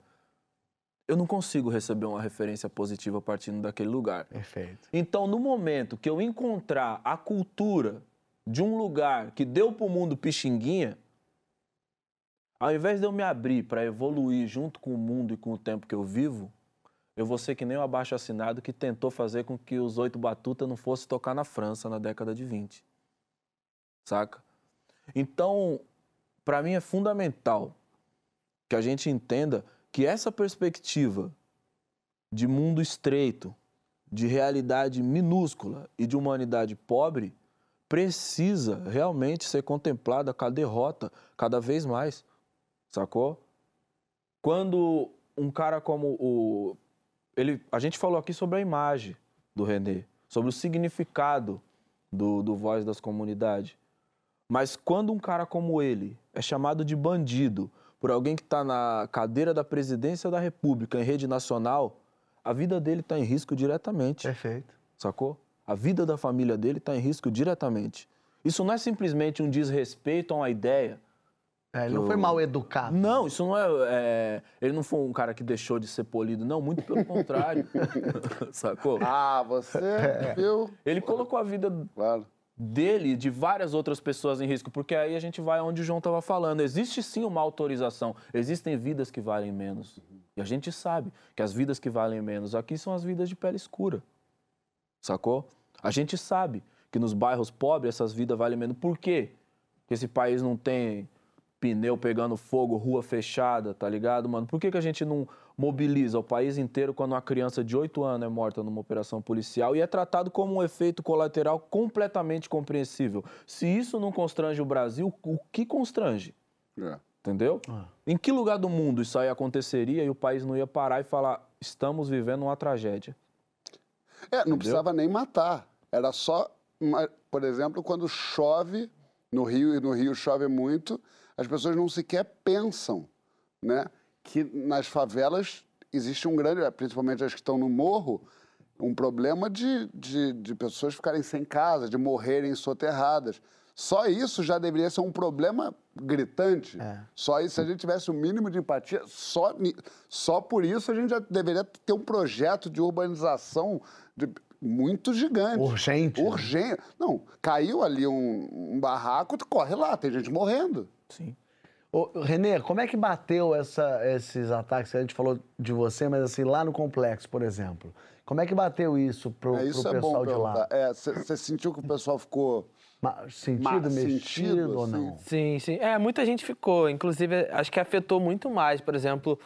Speaker 2: eu não consigo receber uma referência positiva partindo daquele lugar.
Speaker 4: Perfeito.
Speaker 2: Então, no momento que eu encontrar a cultura de um lugar que deu para o mundo pixinguinha, ao invés de eu me abrir para evoluir junto com o mundo e com o tempo que eu vivo, eu vou ser que nem o abaixo assinado que tentou fazer com que os oito batutas não fossem tocar na França na década de 20. Saca? Então, para mim é fundamental que a gente entenda que essa perspectiva de mundo estreito, de realidade minúscula e de humanidade pobre precisa realmente ser contemplada com a derrota cada vez mais, sacou? Quando um cara como o ele, a gente falou aqui sobre a imagem do René, sobre o significado do, do Voz das Comunidades. Mas quando um cara como ele é chamado de bandido por alguém que está na cadeira da presidência da República em rede nacional, a vida dele está em risco diretamente.
Speaker 4: Perfeito.
Speaker 2: Sacou? A vida da família dele está em risco diretamente. Isso não é simplesmente um desrespeito a uma ideia.
Speaker 4: É, ele não foi mal educado.
Speaker 2: Não, isso não é, é, Ele não foi um cara que deixou de ser polido, não, muito pelo contrário. Sacou?
Speaker 1: Ah, você viu?
Speaker 2: Ele colocou a vida
Speaker 1: Claro.
Speaker 2: dele e de várias outras pessoas em risco, porque aí a gente vai onde o João estava falando. Existe sim uma autorização, existem vidas que valem menos. E a gente sabe que as vidas que valem menos aqui são as vidas de pele escura. Sacou? A gente sabe que nos bairros pobres essas vidas valem menos. Por quê? Que esse país não tem pneu pegando fogo, rua fechada, tá ligado, mano? Por que, que a gente não mobiliza o país inteiro quando uma criança de 8 anos é morta numa operação policial e é tratado como um efeito colateral completamente compreensível? Se isso não constrange o Brasil, o que constrange?
Speaker 1: É.
Speaker 2: Entendeu? Em que lugar do mundo isso aí aconteceria e o país não ia parar e falar: estamos vivendo uma tragédia?
Speaker 1: É, não precisava nem matar. Era só, por exemplo, quando chove no Rio, e no Rio chove muito, as pessoas não sequer pensam, né? Que nas favelas existe um grande, principalmente as que estão no morro, um problema de, de, de pessoas ficarem sem casa, de morrerem soterradas. Só isso já deveria ser um problema gritante. Só isso, se a gente tivesse o mínimo de empatia, só, só por isso a gente já deveria ter um projeto de urbanização de- muito gigante.
Speaker 4: Urgente, né?
Speaker 1: Urgente. Não, caiu ali um, um barraco, tu corre lá, tem gente morrendo.
Speaker 2: Sim.
Speaker 4: Ô, Renê, como é que bateu essa- esses ataques? A gente falou de você, mas assim, lá no complexo, por exemplo. Como é que bateu isso pro,
Speaker 1: É, isso
Speaker 4: pro
Speaker 1: é bom
Speaker 4: pessoal de lá?
Speaker 1: perguntar. Você sentiu que o pessoal ficou
Speaker 4: Sentido,
Speaker 1: Ma-
Speaker 4: mexido
Speaker 1: sentido,
Speaker 4: ou
Speaker 1: assim?
Speaker 4: não?
Speaker 5: Sim, sim. É, muita gente ficou. Inclusive, acho que afetou muito mais, por exemplo,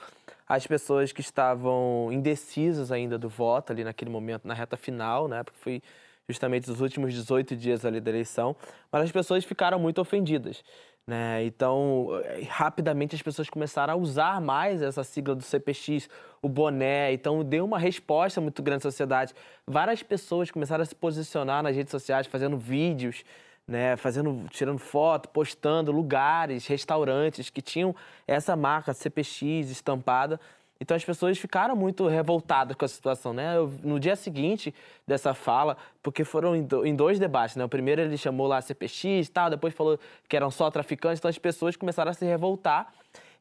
Speaker 5: as pessoas que estavam indecisas ainda do voto ali naquele momento, na reta final, né? Porque foi justamente os últimos 18 dias ali da eleição. Mas as pessoas ficaram muito ofendidas. Né? Então, eh, rapidamente as pessoas começaram a usar mais essa sigla do CPX, o boné. Então, deu uma resposta muito grande à sociedade. Várias pessoas começaram a se posicionar nas redes sociais, fazendo vídeos, né, fazendo, tirando foto, postando lugares, restaurantes que tinham essa marca CPX estampada. Então as pessoas ficaram muito revoltadas com a situação, né? Eu- no dia seguinte dessa fala, porque foram em, do- em dois debates, né? O primeiro ele chamou lá CPX e tal, depois falou que eram só traficantes, então as pessoas começaram a se revoltar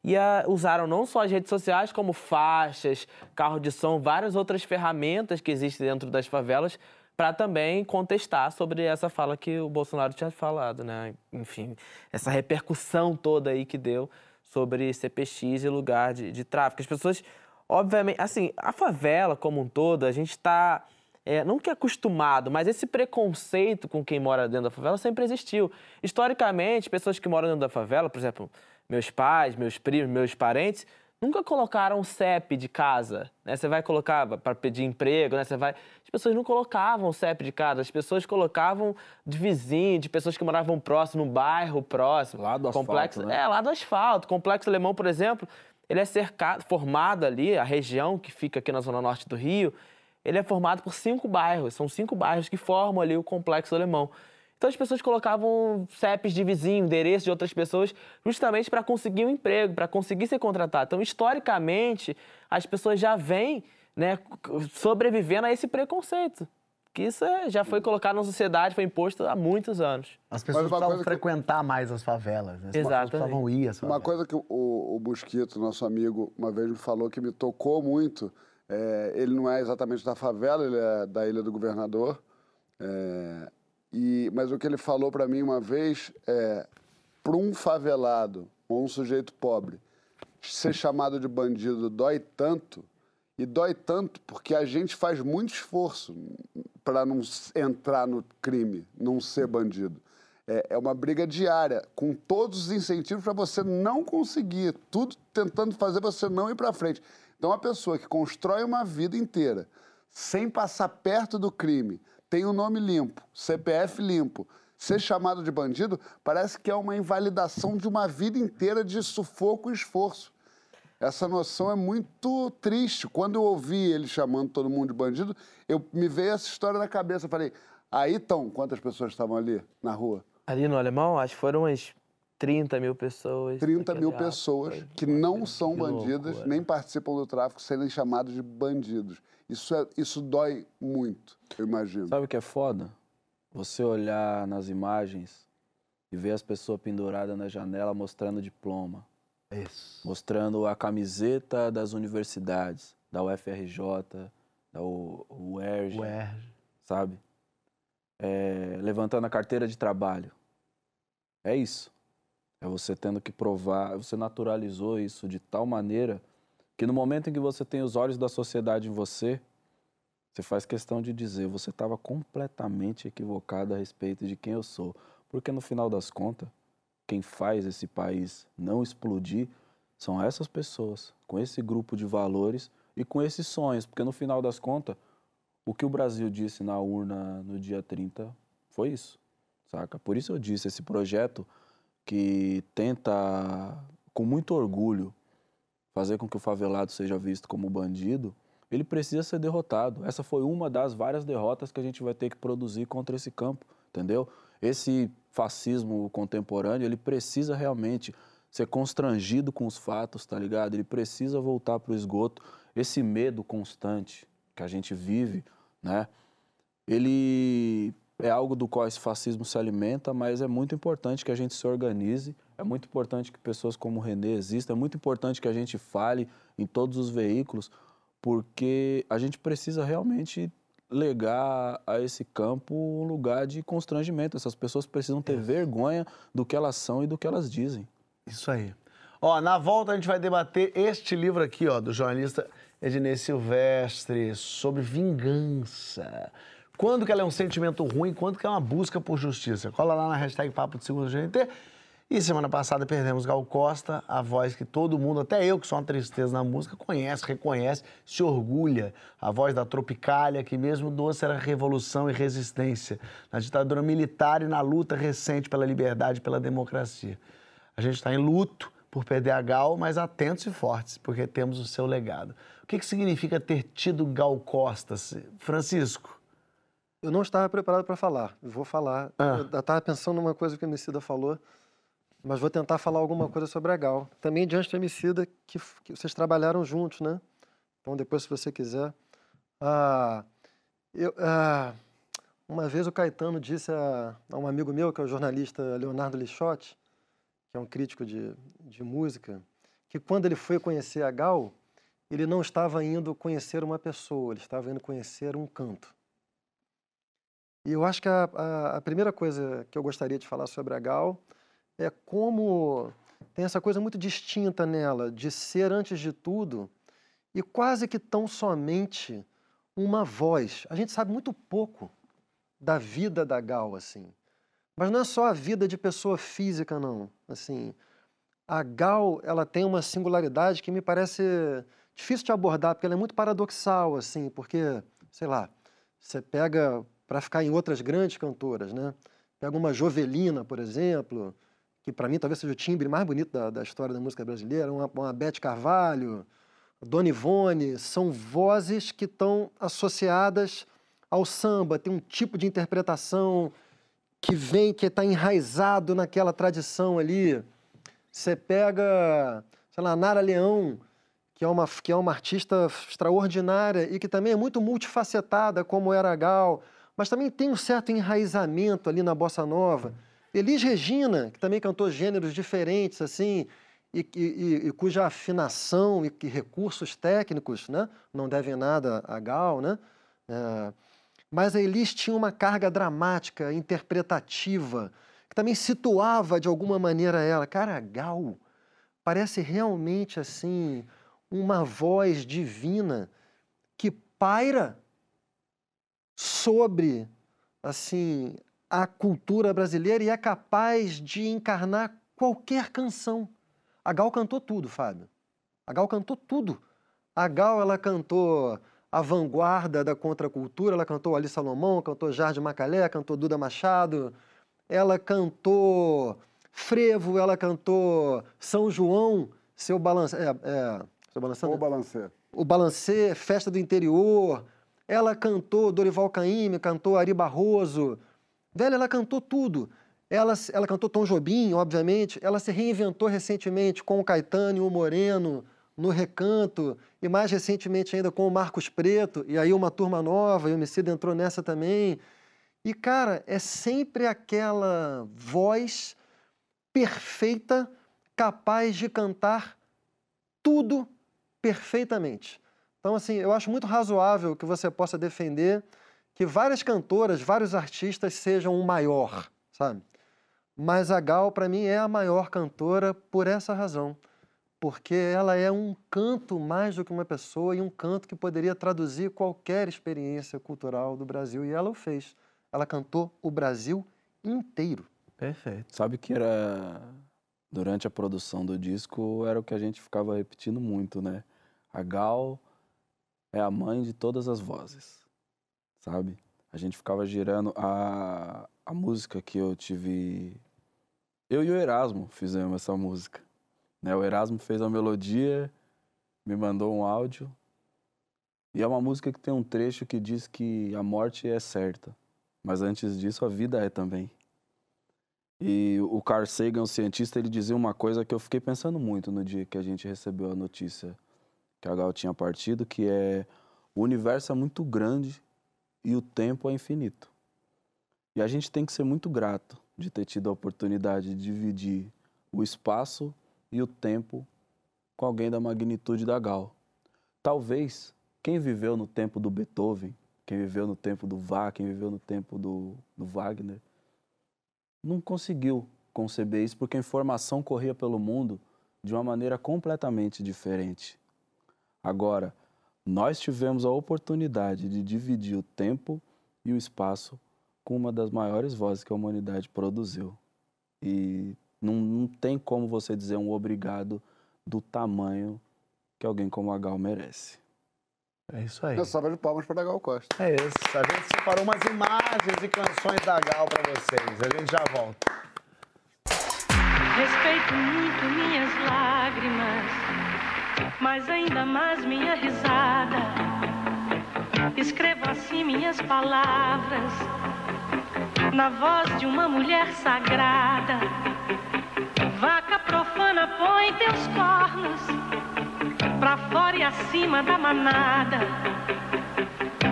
Speaker 5: e a- usaram não só as redes sociais, como faixas, carro de som, várias outras ferramentas que existem dentro das favelas para também contestar sobre essa fala que o Bolsonaro tinha falado, né? Enfim, essa repercussão toda aí que deu sobre CPX e lugar de, de tráfico. As pessoas, obviamente, assim, a favela como um todo, a gente está, não que acostumado, mas esse preconceito com quem mora dentro da favela sempre existiu. Historicamente, pessoas que moram dentro da favela, por exemplo, meus pais, meus primos, meus parentes, nunca colocaram CEP de casa, né? Você vai colocar para pedir emprego, né? Você vai... As pessoas não colocavam CEP de casa, as pessoas colocavam de vizinho, de pessoas que moravam próximo, no bairro próximo.
Speaker 2: Lá do asfalto,
Speaker 5: complexo,
Speaker 2: né?
Speaker 5: É, lá do asfalto. Complexo Alemão, por exemplo, ele é cercado, formado ali, a região que fica aqui na zona norte do Rio, ele é formado por cinco bairros. São cinco bairros que formam ali o Complexo Alemão. Então as pessoas colocavam CEPs de vizinho, endereço de outras pessoas, justamente para conseguir um emprego, para conseguir ser contratado. Então, historicamente, as pessoas já vêm né, sobrevivendo a esse preconceito. Que isso é- já foi colocado na sociedade, foi imposto há muitos anos.
Speaker 4: As pessoas precisavam
Speaker 1: que-
Speaker 4: frequentar mais as favelas, né? As pessoas
Speaker 5: Exatamente.
Speaker 4: precisavam ir às favelas.
Speaker 1: Uma coisa que o, o Mosquito, nosso amigo, uma vez me falou que me tocou muito. é, ele não é exatamente da favela, ele é da Ilha do Governador. é, e, mas o que ele falou para mim uma vez é: para um favelado ou um sujeito pobre ser chamado de bandido dói tanto. E dói tanto porque a gente faz muito esforço para não entrar no crime, não ser bandido. É, é uma briga diária, com todos os incentivos para você não conseguir, tudo tentando fazer você não ir para frente. Então, uma pessoa que constrói uma vida inteira sem passar perto do crime, tem o um nome limpo, CPF limpo, ser chamado de bandido parece que é uma invalidação de uma vida inteira de sufoco e esforço. Essa noção é muito triste. Quando eu ouvi ele chamando todo mundo de bandido, eu me veio essa história na cabeça. Eu falei, aí estão, quantas pessoas estavam ali na rua?
Speaker 5: Ali no Alemão, acho que foram umas 30 mil pessoas.
Speaker 1: 30 mil pessoas que não são bandidas, nem participam do tráfico, serem chamados de bandidos. Isso, é, isso dói muito, eu imagino.
Speaker 2: Sabe o que é foda? Você olhar nas imagens e ver as pessoas penduradas na janela mostrando diploma.
Speaker 4: Isso.
Speaker 2: Mostrando a camiseta das universidades, da UFRJ, da UERJ,
Speaker 4: UERJ.
Speaker 2: sabe? É, levantando a carteira de trabalho. É isso. É você tendo que provar, você naturalizou isso de tal maneira que no momento em que você tem os olhos da sociedade em você, você faz questão de dizer, você estava completamente equivocado a respeito de quem eu sou. Porque no final das contas, quem faz esse país não explodir são essas pessoas, com esse grupo de valores e com esses sonhos. Porque no final das contas, o que o Brasil disse na urna no dia 30 foi isso, saca? Por isso eu disse, esse projeto que tenta, com muito orgulho, fazer com que o favelado seja visto como bandido, ele precisa ser derrotado. Essa foi uma das várias derrotas que a gente vai ter que produzir contra esse campo, entendeu? Esse fascismo contemporâneo, ele precisa realmente ser constrangido com os fatos, tá ligado? Ele precisa voltar para o esgoto. Esse medo constante que a gente vive, né? Ele é algo do qual esse fascismo se alimenta, mas é muito importante que a gente se organize, é muito importante que pessoas como o René existam, é muito importante que a gente fale em todos os veículos, porque a gente precisa realmente legar a esse campo um lugar de constrangimento. Essas pessoas precisam ter vergonha do que elas são e do que elas dizem.
Speaker 4: Isso aí. Ó, na volta a gente vai debater este livro aqui, ó, do jornalista Ednei Silvestre, sobre vingança. Quando que ela é um sentimento ruim, quando que é uma busca por justiça. Cola lá na hashtag Papo de Segunda GNT. E semana passada perdemos Gal Costa, a voz que todo mundo, até eu que sou uma tristeza na música, conhece, reconhece, se orgulha. A voz da Tropicália, que mesmo doce era revolução e resistência, na ditadura militar e na luta recente pela liberdade e pela democracia. A gente está em luto por perder a Gal, mas atentos e fortes, porque temos o seu legado. O que, que significa ter tido Gal Costa, Francisco?
Speaker 3: Eu não estava preparado para falar, eu vou falar.
Speaker 4: Ah.
Speaker 3: Eu estava pensando numa coisa que o Emicida falou, mas vou tentar falar alguma coisa sobre a Gal. Também diante do Emicida, que, que vocês trabalharam juntos, né? Então, depois, se você quiser. Ah, eu, ah, uma vez o Caetano disse a, a, um amigo meu, que é o jornalista Leonardo Lixotti, que é um crítico de, de música, que quando ele foi conhecer a Gal, ele não estava indo conhecer uma pessoa, ele estava indo conhecer um canto. E eu acho que a, a, a, primeira coisa que eu gostaria de falar sobre a Gal é como tem essa coisa muito distinta nela, de ser, antes de tudo, e quase que tão somente uma voz. A gente sabe muito pouco da vida da Gal, assim. Mas não é só a vida de pessoa física, não. Assim, a Gal, ela tem uma singularidade que me parece difícil de abordar, porque ela é muito paradoxal, assim, porque, sei lá, você pega para ficar em outras grandes cantoras, né? Pega uma Jovelina, por exemplo, que para mim talvez seja o timbre mais bonito da, da história da música brasileira, uma, uma Beth Carvalho, Dona Ivone, são vozes que estão associadas ao samba, tem um tipo de interpretação que vem, que está enraizado naquela tradição ali. Você pega, sei lá, Nara Leão, que é, uma, que é uma artista extraordinária e que também é muito multifacetada, como era a Gal, mas também tem um certo enraizamento ali na bossa nova. Elis Regina, que também cantou gêneros diferentes, assim, e, e, e cuja afinação e, e, recursos técnicos né, não devem nada a Gal, né? É, mas a Elis tinha uma carga dramática, interpretativa, que também situava de alguma maneira ela. Cara, a Gal parece realmente assim uma voz divina que paira sobre assim a cultura brasileira e é capaz de encarnar qualquer canção. A Gal cantou tudo, Fábio. A Gal cantou tudo. A Gal, ela cantou a vanguarda da contracultura, ela cantou Ali Salomão, cantou Jardim Macalé, cantou Duda Machado, ela cantou frevo, ela cantou São João, seu balance, é, é, seu balançando,
Speaker 1: Ou balancê.
Speaker 3: o Balancê, Festa do Interior. Ela cantou Dorival Caymmi, cantou Ari Barroso. Velho, ela cantou tudo. Ela, ela cantou Tom Jobim, obviamente. Ela se reinventou recentemente com o Caetano e o Moreno no Recanto. E mais recentemente ainda com o Marcos Preto. E aí uma turma nova, e o Emicida entrou nessa também. E, cara, é sempre aquela voz perfeita, capaz de cantar tudo perfeitamente. Então, assim, eu acho muito razoável que você possa defender que várias cantoras, vários artistas sejam o maior, sabe? Mas a Gal, para mim, é a maior cantora por essa razão. Porque ela é um canto mais do que uma pessoa e um canto que poderia traduzir qualquer experiência cultural do Brasil. E ela o fez. Ela cantou o Brasil inteiro.
Speaker 2: Perfeito. Sabe que era. Durante a produção do disco, era o que a gente ficava repetindo muito, né? A Gal é a mãe de todas as vozes, sabe? A gente ficava girando a, a música que eu tive. Eu e o Erasmo fizemos essa música. Né? O Erasmo fez a melodia, me mandou um áudio. E é uma música que tem um trecho que diz que a morte é certa, mas antes disso a vida é também. E o Carl Sagan, o cientista, ele dizia uma coisa que eu fiquei pensando muito no dia que a gente recebeu a notícia que a Gal tinha partido, que é o universo é muito grande e o tempo é infinito. E a gente tem que ser muito grato de ter tido a oportunidade de dividir o espaço e o tempo com alguém da magnitude da Gal. Talvez quem viveu no tempo do Beethoven, quem viveu no tempo do Bach, quem viveu no tempo do, do Wagner, não conseguiu conceber isso porque a informação corria pelo mundo de uma maneira completamente diferente. Agora, nós tivemos a oportunidade de dividir o tempo e o espaço com uma das maiores vozes que a humanidade produziu. E não, não tem como você dizer um obrigado do tamanho que alguém como a Gal merece.
Speaker 4: É isso aí.
Speaker 1: Uma salva de palmas para Gal Costa.
Speaker 4: É isso. A gente separou umas imagens e canções da Gal para vocês. A gente já volta.
Speaker 7: Respeito muito minhas lágrimas, mas ainda mais minha risada. Escrevo assim minhas palavras, na voz de uma mulher sagrada. Vaca profana, põe teus cornos pra fora e acima da manada.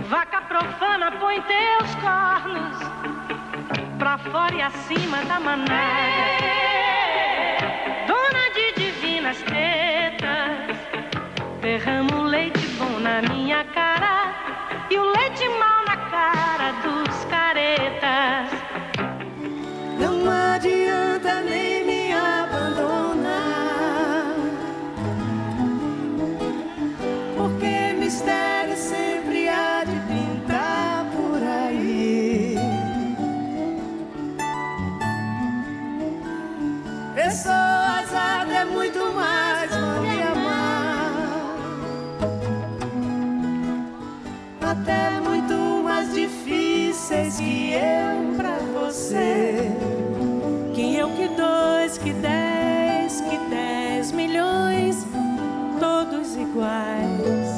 Speaker 7: Vaca profana, põe teus cornos pra fora e acima da manada. Dona de divinas tetas, Ferramos leite.
Speaker 8: Difíceis que eu pra você. Quem eu que dois, que dez, que dez milhões, todos iguais.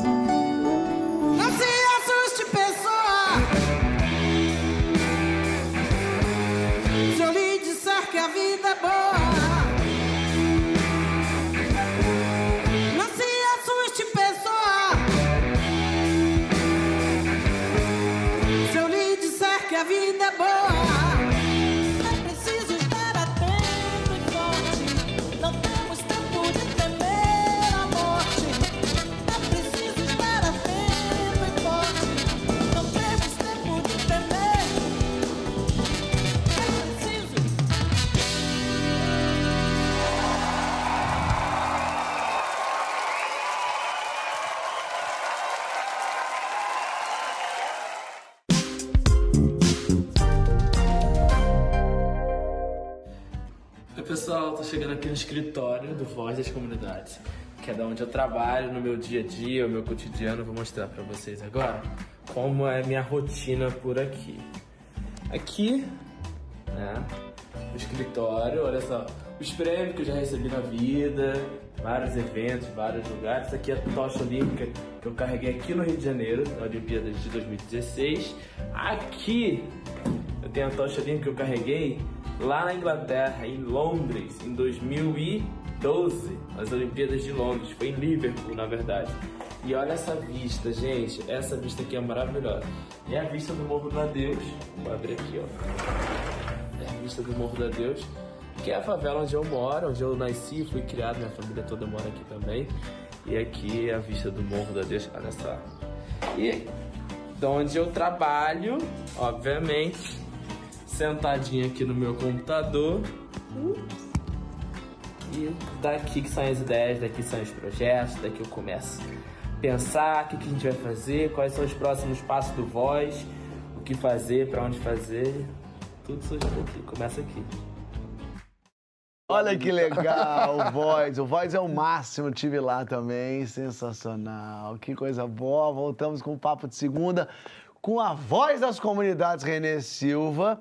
Speaker 5: No escritório do Voz das Comunidades, que é da onde eu trabalho no meu dia a dia, o meu cotidiano. Vou mostrar pra vocês agora como é minha rotina por aqui. Aqui, né, no escritório, olha só, os prêmios que eu já recebi na vida, vários eventos, vários lugares. Aqui é a tocha olímpica que eu carreguei aqui no Rio de Janeiro, na Olimpíadas de 2016. Aqui eu tenho a tocha olímpica que eu carreguei lá na Inglaterra, em Londres, em 2012, nas Olimpíadas de Londres. Foi em Liverpool, na verdade. E olha essa vista, gente. Essa vista aqui é maravilhosa. É a vista do Morro da Deus. Vou abrir aqui, ó. É a vista do Morro da Deus, que é a favela onde eu moro, onde eu nasci, fui criado, minha família toda mora aqui também. E aqui é a vista do Morro da Deus, olha só. E de onde eu trabalho, obviamente, sentadinho aqui no meu computador. E daqui que saem as ideias, daqui saem os projetos, daqui eu começo a pensar o que, que a gente vai fazer, quais são os próximos passos do Voz, o que fazer, para onde fazer. Tudo surge daqui, começa aqui.
Speaker 4: Olha que legal, o Voz. O Voz é o máximo, tive lá também. Sensacional. Que coisa boa. Voltamos com o Papo de Segunda com a voz das comunidades, Renê Silva.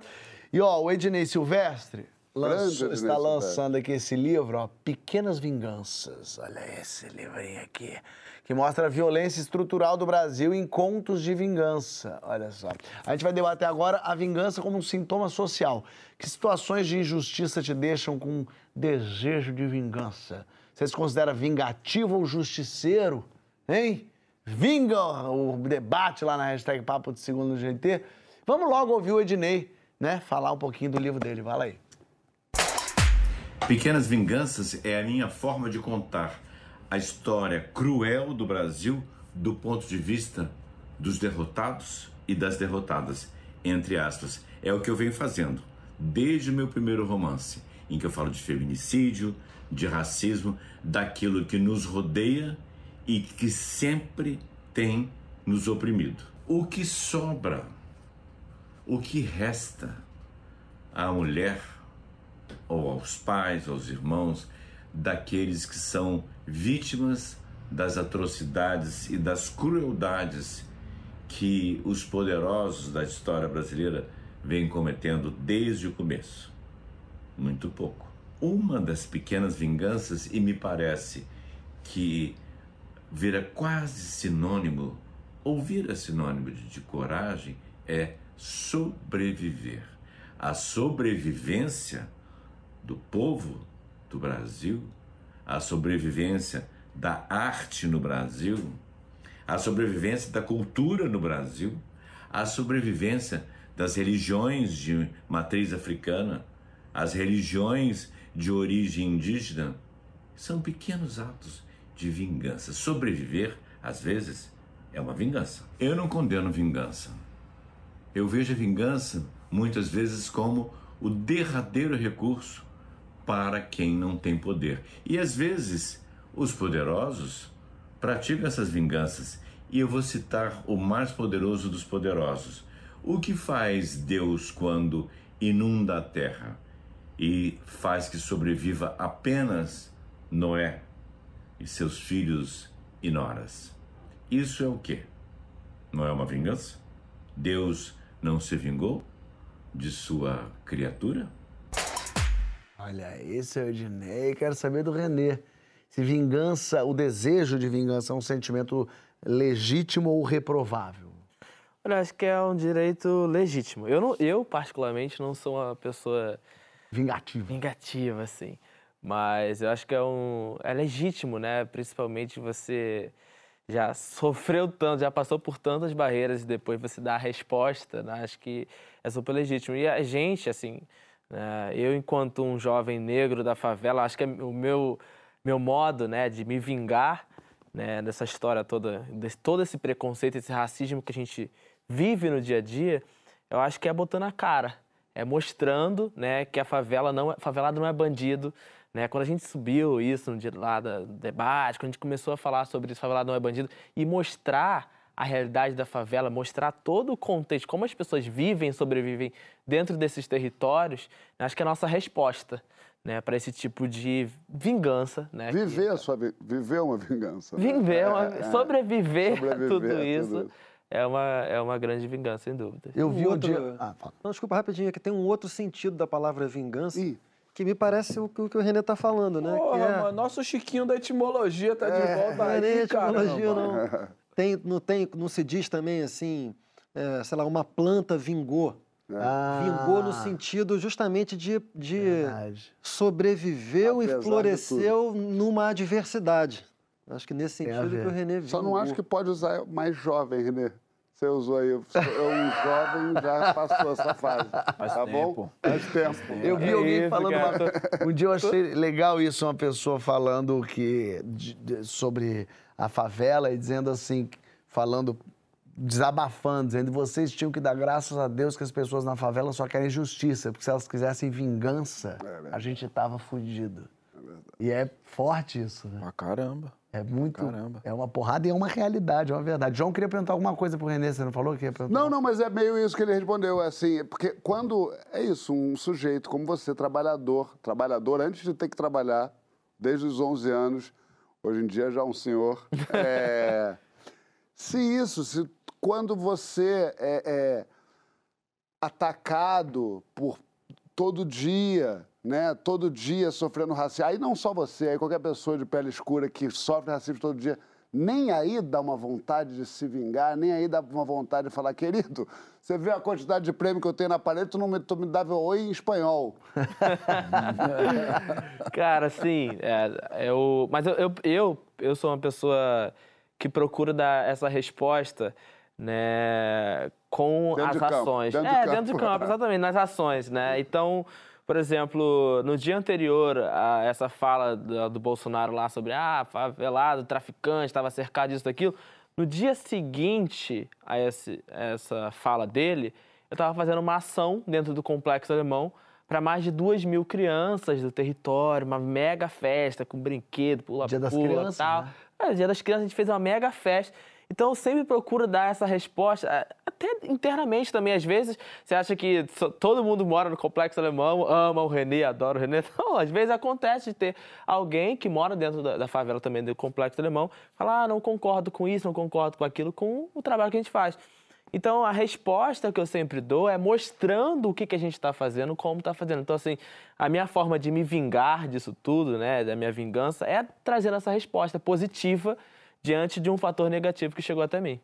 Speaker 4: E ó, o Ednei Silvestre lançou- está lançando aqui esse livro, ó, Pequenas Vinganças. Olha esse livrinho aqui, que mostra a violência estrutural do Brasil em contos de vingança. Olha só. A gente vai debater agora a vingança como um sintoma social. Que situações de injustiça te deixam com desejo de vingança? Você se considera vingativo ou justiceiro? Hein? Vinga o debate lá na hashtag Papo de Segundo no GT. Vamos logo ouvir o Ednei, né? Falar um pouquinho do livro dele. Vai lá aí.
Speaker 9: Pequenas Vinganças é a minha forma de contar a história cruel do Brasil do ponto de vista dos derrotados e das derrotadas, entre aspas. É o que eu venho fazendo desde o meu primeiro romance, em que eu falo de feminicídio, de racismo, daquilo que nos rodeia e que sempre tem nos oprimido. O que sobra, o que resta à mulher ou aos pais, aos irmãos daqueles que são vítimas das atrocidades e das crueldades que os poderosos da história brasileira vêm cometendo desde o começo. Muito pouco. Uma das pequenas vinganças, e me parece que vira quase sinônimo, ou vira sinônimo de, de coragem, é sobreviver. A sobrevivência do povo do Brasil, a sobrevivência da arte no Brasil, a sobrevivência da cultura no Brasil, a sobrevivência das religiões de matriz africana, as religiões de origem indígena, são pequenos atos de vingança. Sobreviver, às vezes, é uma vingança. Eu não condeno vingança. Eu vejo a vingança muitas vezes como o derradeiro recurso para quem não tem poder. E às vezes os poderosos praticam essas vinganças. E eu vou citar o mais poderoso dos poderosos. O que faz Deus quando inunda a terra e faz que sobreviva apenas Noé e seus filhos e noras? Isso é o quê? Não é uma vingança? Deus não se vingou de sua criatura?
Speaker 4: Olha, esse é o Ednei. Quero saber do Renê. Se vingança, o desejo de vingança é um sentimento legítimo ou reprovável?
Speaker 5: Olha, acho que é um direito legítimo. Eu, não, eu particularmente, não sou uma pessoa
Speaker 4: Vingativo.
Speaker 5: vingativa, assim. Mas eu acho que é um. É legítimo, né? Principalmente você já sofreu tanto, já passou por tantas barreiras e depois você dá a resposta, né? Acho que é super legítimo. E a gente, assim, né? eu enquanto um jovem negro da favela, acho que é o meu, meu modo, né, de me vingar, né, dessa história toda, desse, todo esse preconceito, esse racismo que a gente vive no dia a dia, eu acho que é botando a cara, é mostrando, né, que a favela não, é- favelado não é bandido, né? Quando a gente subiu isso no dia lá do debate, quando a gente começou a falar sobre isso, favelado não é bandido, e mostrar a realidade da favela, mostrar todo o contexto, como as pessoas vivem e sobrevivem dentro desses territórios, acho que é a nossa resposta. né, para esse tipo de vingança, né? que-
Speaker 1: Viver a sua vi- viver uma vingança. né?
Speaker 5: Viver, uma-
Speaker 1: É, é.
Speaker 5: sobreviver,
Speaker 1: Sobreviver
Speaker 5: a tudo
Speaker 1: a tudo
Speaker 5: isso,
Speaker 1: isso.
Speaker 5: É, uma, é uma grande vingança, sem dúvida.
Speaker 4: Eu vi
Speaker 3: Um
Speaker 4: um
Speaker 3: outro-
Speaker 4: dia. Ah, fala.
Speaker 3: Não, desculpa, rapidinho, é que tem um outro sentido da palavra vingança
Speaker 1: Ih.
Speaker 3: Que me parece o que o, que o Renê tá falando, né?
Speaker 2: Porra,
Speaker 3: que é...
Speaker 2: mano, nosso Chiquinho da etimologia tá de volta
Speaker 3: é
Speaker 2: aí,
Speaker 3: nem etimologia, não. Tem, não, tem, não se diz também assim, é, sei lá, uma planta vingou.
Speaker 4: Ah,
Speaker 3: Vingou no sentido justamente de, de
Speaker 4: verdade.
Speaker 3: sobreviveu
Speaker 1: Apesar
Speaker 3: e floresceu numa adversidade. Acho que nesse sentido que o. Renê
Speaker 1: Só não
Speaker 3: vingou.
Speaker 1: acho que pode usar mais jovem, Renê. Você usou aí. Eu, eu, um jovem, já passou essa fase.
Speaker 2: Faz
Speaker 1: tá
Speaker 2: tempo.
Speaker 1: bom? Faz tempo.
Speaker 4: Eu vi
Speaker 5: É
Speaker 4: alguém
Speaker 5: isso,
Speaker 4: falando. uma- Um dia eu achei legal isso, uma pessoa falando que de- de- sobre a favela e dizendo assim, falando, desabafando, dizendo que vocês tinham que dar graças a Deus que as pessoas na favela só querem justiça, porque se elas quisessem vingança, a gente tava fudido. E é forte isso, né?
Speaker 2: Pra caramba.
Speaker 4: É muito.
Speaker 2: Caramba.
Speaker 4: É uma porrada e é uma realidade, é uma verdade. João queria perguntar alguma coisa pro Renê, você não falou que ia perguntar?
Speaker 1: Não, não, mas é meio isso que ele respondeu, assim, porque quando é isso, um sujeito como você, trabalhador, trabalhador antes de ter que trabalhar, desde os 11 anos, hoje em dia já um senhor, é, se isso, se quando você é, é atacado por todo dia, né, todo dia sofrendo racismo, aí não só você, aí qualquer pessoa de pele escura que sofre racismo todo dia, nem aí dá uma vontade de se vingar, nem aí dá uma vontade de falar, querido, você vê a quantidade de prêmio que eu tenho na parede, tu não me, tu me dava oi em espanhol.
Speaker 5: Cara, sim. é, eu, mas eu, eu, eu, eu sou uma pessoa que procura dar essa resposta né, com
Speaker 1: Dentro
Speaker 5: as
Speaker 1: de campo,
Speaker 5: ações.
Speaker 1: dentro de
Speaker 5: é,
Speaker 1: campo.
Speaker 5: dentro de campo, exatamente, nas ações, né? Então, por exemplo, no dia anterior a essa fala do, do Bolsonaro lá sobre ah, favelado, traficante, estava cercado disso, daquilo, no dia seguinte a esse- essa fala dele, eu estava fazendo uma ação dentro do Complexo Alemão para mais de duas mil crianças do território, uma mega festa com brinquedo, pula-pula e
Speaker 4: Crianças,
Speaker 5: tal.
Speaker 4: né?
Speaker 5: É, Dia das Crianças, a gente fez uma mega festa. Então, sempre procuro dar essa resposta, até internamente também, às vezes. Você acha que todo mundo mora no Complexo Alemão, ama o Renê, adora o Renê. Não, às vezes acontece de ter alguém que mora dentro da, da favela também do Complexo Alemão, falar, ah, não concordo com isso, não concordo com aquilo, com o trabalho que a gente faz. Então, a resposta que eu sempre dou é mostrando o que, que a gente está fazendo, como está fazendo. Então, assim, a minha forma de me vingar disso tudo, né, da minha vingança, é trazendo essa resposta positiva diante de um fator negativo que chegou até mim.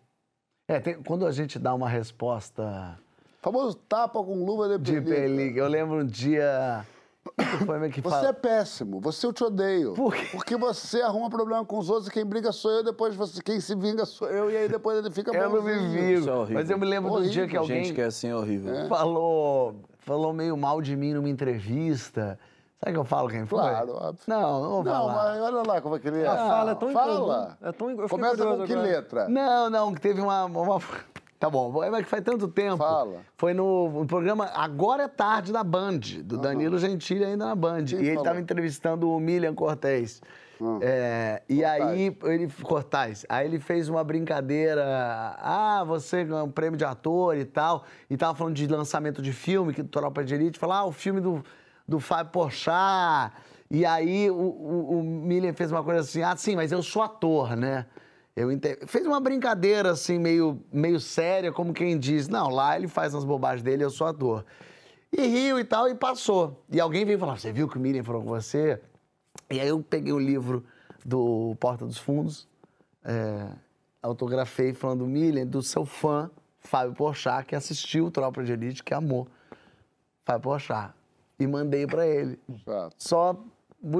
Speaker 4: É, tem- quando a gente dá uma resposta
Speaker 1: Famoso tapa com luva de,
Speaker 4: de
Speaker 1: pelica.
Speaker 4: eu lembro um dia. que
Speaker 1: Você
Speaker 4: fala-
Speaker 1: é péssimo, você eu te odeio.
Speaker 4: Por quê?
Speaker 1: Porque você arruma problema com os outros e quem briga sou eu, depois você, quem se vinga sou eu, e aí depois ele fica
Speaker 4: Eu não me vingo.
Speaker 2: É horrível.
Speaker 4: Mas eu me lembro de um dia
Speaker 1: Horrível.
Speaker 4: que alguém
Speaker 2: Gente que é assim é horrível.
Speaker 4: falou, falou meio mal de mim numa entrevista. Sabe que eu falo quem foi?
Speaker 1: Claro, óbvio.
Speaker 4: Não, não vou
Speaker 1: Não,
Speaker 4: falar.
Speaker 1: mas olha lá como é que ele é.
Speaker 3: A fala é tão
Speaker 1: Fala.
Speaker 3: é tão-
Speaker 1: Começa com que
Speaker 3: agora.
Speaker 1: letra?
Speaker 4: Não, não, que teve uma, uma- Tá bom, é que faz tanto tempo.
Speaker 1: Fala.
Speaker 4: Foi no, no programa Agora é Tarde da Band, do Danilo Gentili ainda na Band.
Speaker 1: Quem
Speaker 4: e ele estava entrevistando o Milian Cortez.
Speaker 1: Ah.
Speaker 4: É, e aí, ele. Cortaz. Aí ele fez uma brincadeira. Ah, você ganhou um prêmio de ator e tal. E tava falando de lançamento de filme, que Tropa de Elite. Falou, ah, o filme do, do Fábio Porchat. E aí o, o, o Milian fez uma coisa assim, ah, sim, mas eu sou ator, né? Eu ente- Fez uma brincadeira assim, meio, meio séria, como quem diz, não, lá ele faz as bobagens dele, eu sou ator. E riu e tal, e passou. E alguém veio falar, você viu que o Miriam falou com você? E aí eu peguei o livro do Porta dos Fundos, é, autografei falando, Miriam, do seu fã, Fábio Porchat, que assistiu Tropa de Elite, que amou Fábio Porchat. E mandei pra ele.
Speaker 1: Chato.
Speaker 4: Só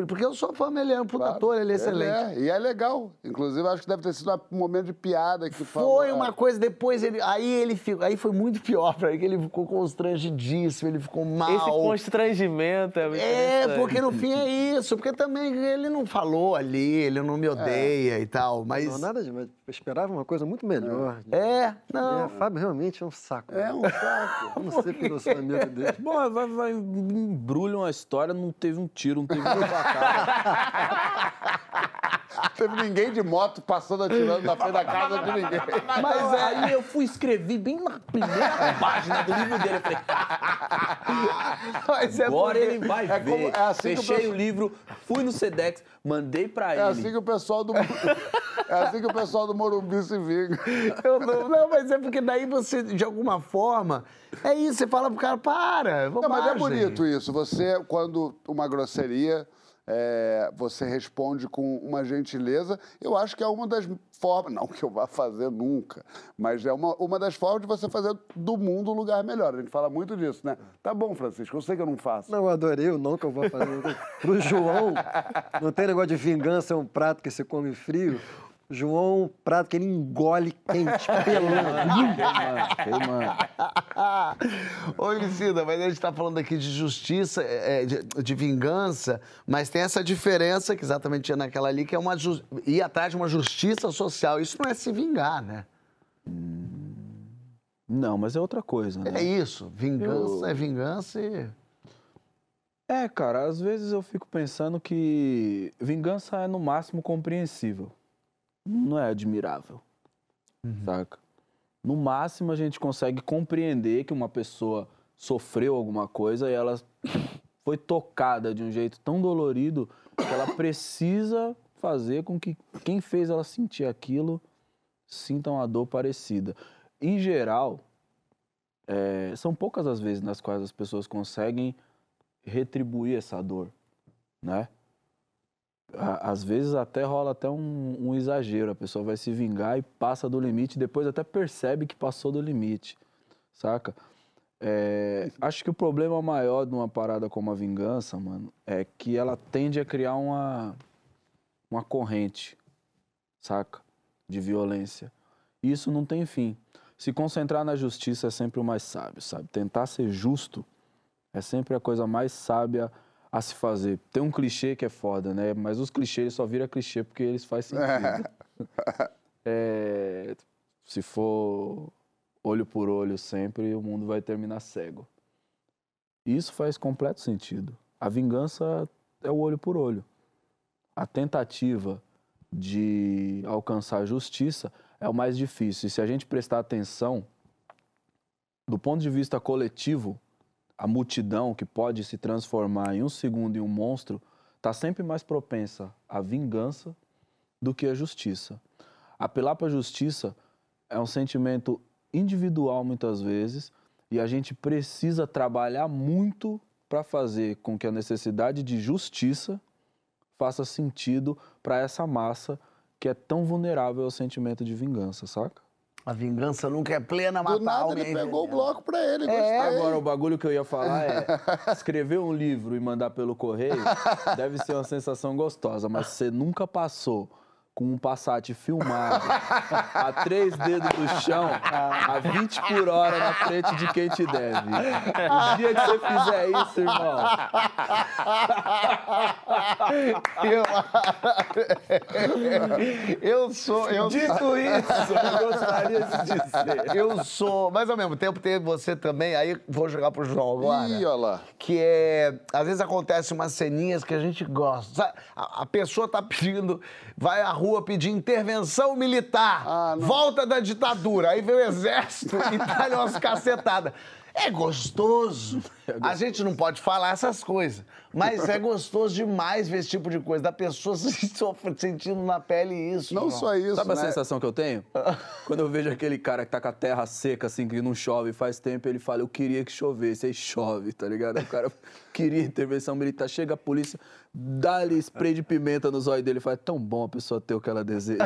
Speaker 4: porque eu sou fã, ele é um puta
Speaker 1: Claro.
Speaker 4: ator, ele é excelente.
Speaker 1: é, e é legal. Inclusive, acho que deve ter sido um momento de piada que falou.
Speaker 4: Foi
Speaker 1: é.
Speaker 4: uma coisa, depois ele. Aí ele ficou. Aí foi muito pior pra ele, que ele ficou constrangidíssimo, ele ficou mal.
Speaker 5: Esse constrangimento é muito
Speaker 4: É, porque no fim é isso, porque também ele não falou ali, ele não me odeia e tal, mas.
Speaker 3: Não, nada de. mas Eu esperava uma coisa muito melhor.
Speaker 4: É, não.
Speaker 3: É, Fábio realmente é um saco.
Speaker 1: É um saco.
Speaker 3: Eu não sei porque eu sou amigo dele.
Speaker 2: Bom, vai, vai, embrulha uma história, não teve um tiro, não teve cara.
Speaker 1: Teve ninguém de moto passando atirando na frente da casa de ninguém.
Speaker 2: Mas aí eu fui escrever bem na primeira página do livro dele. Eu falei,
Speaker 4: Mas é
Speaker 2: agora
Speaker 4: porque-
Speaker 2: ele vai
Speaker 1: é
Speaker 2: ver.
Speaker 1: como- é assim o
Speaker 2: Fechei
Speaker 1: pessoal-
Speaker 2: o livro, fui no Sedex, mandei pra
Speaker 1: É
Speaker 2: ele.
Speaker 1: assim que o pessoal do. É assim que o pessoal do Morumbi se vinga.
Speaker 4: Eu não, não, mas é porque daí você, de alguma forma, é isso, você fala pro cara, para,
Speaker 1: Não, mas é bonito isso. Você, quando uma grosseria, é, você responde com uma gentileza. Eu acho que é uma das formas, não que eu vá fazer nunca, mas é uma, uma das formas de você fazer do mundo um lugar melhor. A gente fala muito disso, né? Tá bom, Francisco, eu sei que eu não faço.
Speaker 3: Não, eu adorei o não que eu vou fazer. Pro João, não tem negócio de vingança, é um prato que se come frio. João é um prato que ele engole quente, pelando.
Speaker 2: Queimando, queimando.
Speaker 4: Ô, Emicida, mas a gente tá falando aqui de justiça, é, de, de vingança, mas tem essa diferença que exatamente tinha naquela ali, que é uma ir atrás de uma justiça social. Isso não é se vingar, né?
Speaker 2: Não, mas é outra coisa, né?
Speaker 4: É isso. Vingança
Speaker 2: Eu-
Speaker 4: é vingança e.
Speaker 2: É, cara, às vezes eu fico pensando que vingança é no máximo compreensível. Não é admirável. Saca? No máximo a gente consegue compreender que uma pessoa sofreu alguma coisa e ela foi tocada de um jeito tão dolorido que ela precisa fazer com que quem fez ela sentir aquilo sinta uma dor parecida. Em geral, é, são poucas as vezes nas quais as pessoas conseguem retribuir essa dor, né? Às vezes até rola até um, um exagero, a pessoa vai se vingar e passa do limite, depois até percebe que passou do limite, saca? É, acho que o problema maior de uma parada como a vingança, mano, é que ela tende a criar uma, uma corrente, saca? De violência. Isso não tem fim. Se concentrar na justiça é sempre o mais sábio, sabe? Tentar ser justo é sempre a coisa mais sábia a se fazer. Tem um clichê que é foda, né? Mas os clichês só viram clichê porque eles fazem sentido. É, se for olho por olho sempre, o mundo vai terminar cego. Isso faz completo sentido. A vingança é o olho por olho. A tentativa de alcançar a justiça é o mais difícil. E se a gente prestar atenção, do ponto de vista coletivo, a multidão que pode se transformar em um segundo em um monstro está sempre mais propensa à vingança do que à justiça. Apelar para a justiça é um sentimento individual muitas vezes e a gente precisa trabalhar muito para fazer com que a necessidade de justiça faça sentido para essa massa que é tão vulnerável ao sentimento de vingança, saca?
Speaker 4: A vingança nunca é plena, mata
Speaker 1: Do nada
Speaker 4: alma.
Speaker 1: ele pegou o bloco pra ele,
Speaker 4: É,
Speaker 1: gostei.
Speaker 2: Agora, o bagulho que eu ia falar é: escrever um livro e mandar pelo correio deve ser uma sensação gostosa, mas você nunca passou com um Passat filmado a três dedos do chão, a 20 por hora na frente de quem te deve. O dia que você fizer isso, irmão,
Speaker 4: Eu sou. Eu
Speaker 2: dito isso, eu gostaria de dizer.
Speaker 4: Eu sou, mas ao mesmo tempo tem você também, aí vou jogar pro João agora.
Speaker 1: Ih, olha lá.
Speaker 4: Que é. Às vezes acontece umas ceninhas que a gente gosta. Sabe? A, a pessoa tá pedindo, vai à rua pedir intervenção militar,
Speaker 1: Ah,
Speaker 4: volta da ditadura. Aí vem o exército e dá-lhe umas cacetadas. É gostoso. A gente não pode falar essas coisas, mas é gostoso demais ver esse tipo de coisa, da pessoa se sofre, sentindo na pele isso.
Speaker 1: Não só isso,
Speaker 2: Sabe a
Speaker 1: né?
Speaker 2: sensação que eu tenho? Quando eu vejo aquele cara que tá com a terra seca, assim, que não chove faz tempo, ele fala, eu queria que chovesse, aí chove, tá ligado? O cara queria intervenção militar, chega a polícia, dá-lhe spray de pimenta nos olhos dele e fala, é tão bom a pessoa ter o que ela deseja.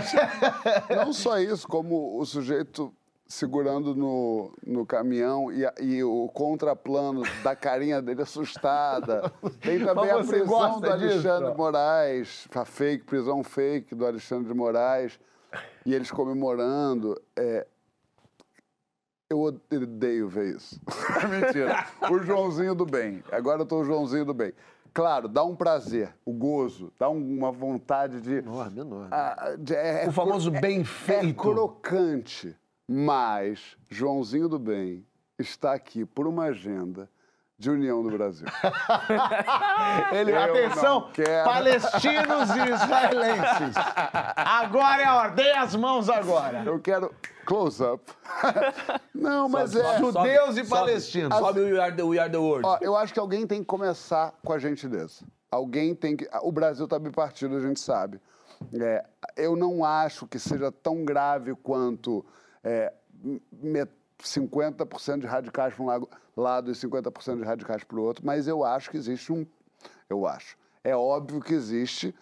Speaker 1: Não só isso, como o sujeito segurando no, no caminhão e, a- e o contraplano da carinha dele assustada. Tem também a prisão do Alexandre
Speaker 4: disso?
Speaker 1: Moraes, a fake, prisão fake do Alexandre de Moraes, e eles comemorando. É, eu odeio ver isso. Mentira. O Joãozinho do bem. Agora eu tô o Joãozinho do bem. Claro, dá um prazer, o gozo, dá um- uma vontade de.
Speaker 3: Enorme, enorme.
Speaker 1: Ah, de- é-
Speaker 4: O famoso
Speaker 1: é-
Speaker 4: bem
Speaker 1: É
Speaker 4: feito.
Speaker 1: crocante, mas Joãozinho do Bem está aqui por uma agenda de união do Brasil.
Speaker 4: Ele, atenção, palestinos e israelenses. Agora é a hora, dê as mãos agora.
Speaker 1: Eu quero close-up. Não, mas é.
Speaker 4: Judeus e palestinos.
Speaker 2: Sobe o We Are the, we are the World.
Speaker 1: Ó, eu acho que alguém tem que começar com a gentileza. Alguém tem que. O Brasil está bipartido, a gente sabe. É, eu não acho que seja tão grave quanto é, me- 50% de radicais para um lado e 50% de radicais para o outro, mas eu acho que existe um. Eu acho. É óbvio que existe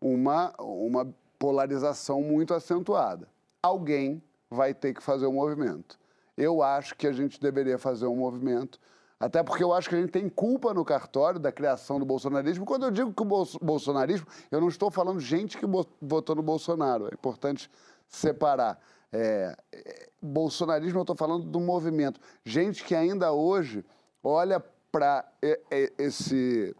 Speaker 1: uma, uma polarização muito acentuada. Alguém vai ter que fazer um movimento. Eu acho que a gente deveria fazer um movimento, até porque eu acho que a gente tem culpa no cartório da criação do bolsonarismo. Quando eu digo que o bolso- bolsonarismo, eu não estou falando gente que votou no Bolsonaro. É importante separar. É, é, bolsonarismo, eu estou falando do movimento. Gente que ainda hoje olha para esse,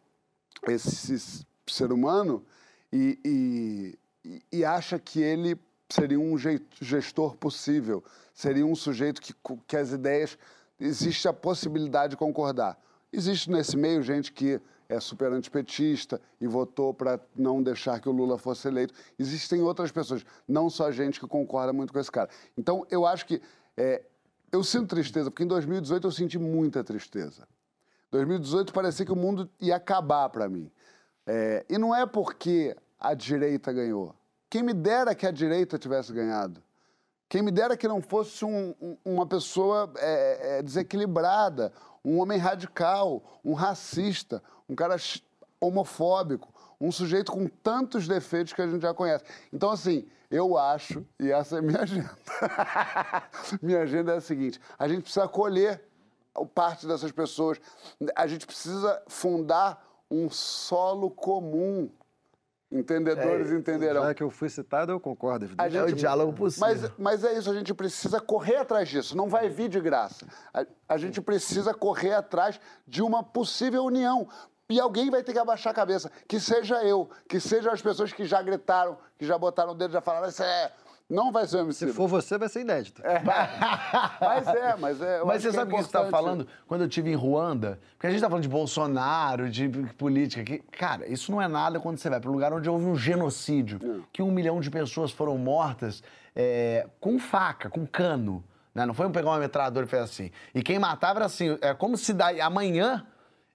Speaker 1: esse ser humano e, e- e- acha que ele seria um gestor possível, seria um sujeito que, que as ideias. Existe a possibilidade de concordar. Existe nesse meio gente que é super antipetista e votou para não deixar que o Lula fosse eleito. Existem outras pessoas, não só gente que concorda muito com esse cara. Então, eu acho que. é, eu sinto tristeza, porque em 2018 eu senti muita tristeza. 2018 parecia que o mundo ia acabar para mim. É, e não é porque a direita ganhou. Quem me dera que a direita tivesse ganhado. Quem me dera que não fosse um- um- uma pessoa é, é, desequilibrada, um homem radical, um racista, um cara homofóbico, um sujeito com tantos defeitos que a gente já conhece. Então, assim, eu acho, e essa é minha agenda. minha agenda é a seguinte: a gente precisa acolher parte dessas pessoas, a gente precisa fundar um solo comum. Entendedores entenderão.
Speaker 3: Já que eu fui citado, eu concordo.
Speaker 1: A
Speaker 4: É o diálogo possível.
Speaker 1: Mas, mas é isso, a gente precisa correr atrás disso, não vai vir de graça. A, a gente precisa correr atrás de uma possível união. E alguém vai ter que abaixar a cabeça. Que seja eu, que sejam as pessoas que já gritaram, que já botaram o dedo, já falaram, isso é. Não vai ser o
Speaker 3: Se for você, vai ser inédito.
Speaker 1: Mas é, mas é.
Speaker 4: Mas você
Speaker 1: que é
Speaker 4: sabe o que você está
Speaker 1: importante.
Speaker 4: falando? Quando eu estive em Ruanda, porque a gente está falando de Bolsonaro, de política aqui. Cara, isso não é nada quando você vai para um lugar onde houve um genocídio, que um milhão de pessoas foram mortas é, com faca, com cano. né? Não foi um pegar uma metralhadora e fez assim. E quem matava era assim, é como se daí, amanhã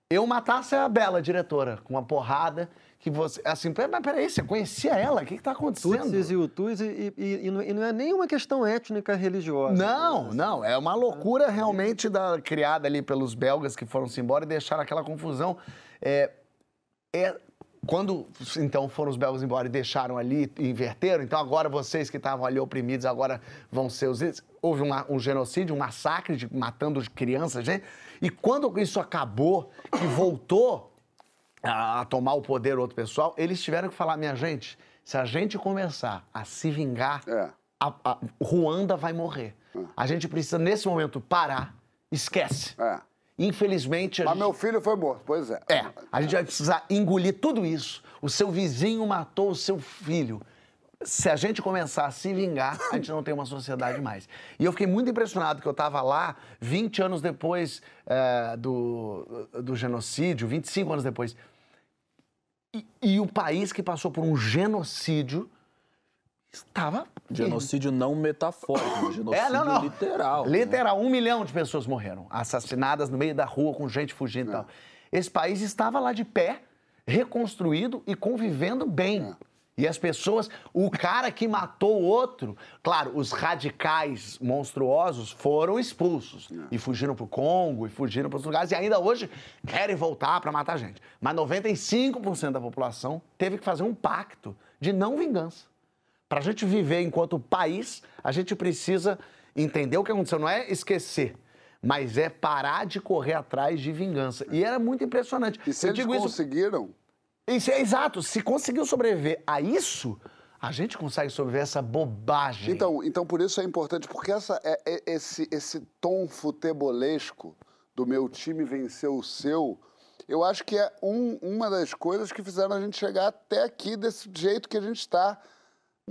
Speaker 4: eu matasse a Bela, diretora, com uma porrada que você. Assim, "Pera- mas peraí, você conhecia ela? O que está acontecendo?
Speaker 3: Tutsis e Hutus, e, e- e não- e não é nem uma questão étnica religiosa.
Speaker 4: Não, não, é uma loucura realmente da, criada ali pelos belgas que foram-se embora e deixaram aquela confusão. É, é- quando, então, foram os belgas embora e deixaram ali, e inverteram, então agora vocês que estavam ali oprimidos, agora vão ser os... Houve uma- um genocídio, um massacre, de, matando crianças, gente. E quando isso acabou, que voltou a, a tomar o poder outro pessoal, eles tiveram que falar, minha gente, se a gente começar a se vingar,
Speaker 1: É.
Speaker 4: a, a Ruanda vai morrer. A gente precisa, nesse momento, parar. Esquece.
Speaker 1: É.
Speaker 4: Infelizmente, a
Speaker 1: Mas
Speaker 4: gente...
Speaker 1: meu filho foi morto, pois é.
Speaker 4: É, a gente vai precisar engolir tudo isso. O seu vizinho matou o seu filho. Se a gente começar a se vingar, a gente não tem uma sociedade mais. E eu fiquei muito impressionado que eu estava lá 20 anos depois eh, do, do genocídio, 25 anos depois. E, e o país que passou por um genocídio estava.
Speaker 2: Genocídio não metafórico, genocídio
Speaker 4: É, não, não.
Speaker 2: literal. né?
Speaker 4: Literal, um milhão de pessoas morreram, assassinadas no meio da rua, com gente fugindo e tal. Esse país estava lá de pé, reconstruído e convivendo bem. E as pessoas, o cara que matou o outro, claro, os radicais monstruosos foram expulsos e fugiram pro Congo e fugiram para outros lugares e ainda hoje querem voltar para matar gente. Mas 95% da população teve que fazer um pacto de não vingança. Para a gente viver enquanto país, a gente precisa entender o que aconteceu. Não é esquecer, mas é parar de correr atrás de vingança. E era muito impressionante.
Speaker 1: E se
Speaker 4: Eu
Speaker 1: eles
Speaker 4: digo isso,
Speaker 1: conseguiram,
Speaker 4: isso é exato. Se conseguiu sobreviver a isso, a gente consegue sobreviver a essa bobagem.
Speaker 1: Então, então por isso é importante, porque essa, é, é- esse, esse tom futebolesco do meu time venceu o seu, eu acho que é um- uma das coisas que fizeram a gente chegar até aqui desse jeito que a gente está.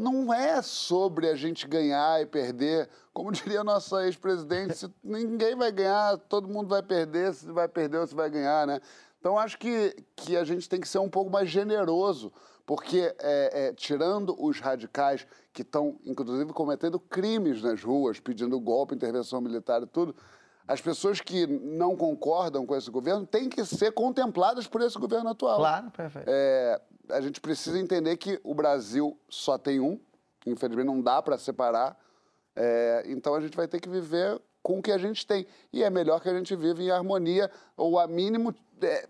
Speaker 1: não é sobre a gente ganhar e perder. Como diria a nossa ex-presidente, ninguém vai ganhar, todo mundo vai perder, se vai perder ou se vai ganhar, né? Então, acho que, que a gente tem que ser um pouco mais generoso, porque é, é, tirando os radicais que estão, inclusive, cometendo crimes nas ruas, pedindo golpe, intervenção militar e tudo, as pessoas que não concordam com esse governo têm que ser contempladas por esse governo atual.
Speaker 4: Claro, perfeito.
Speaker 1: É, a gente precisa entender que o Brasil só tem um, infelizmente não dá para separar, é, então a gente vai ter que viver com o que a gente tem. E é melhor que a gente viva em harmonia, ou a mínimo é,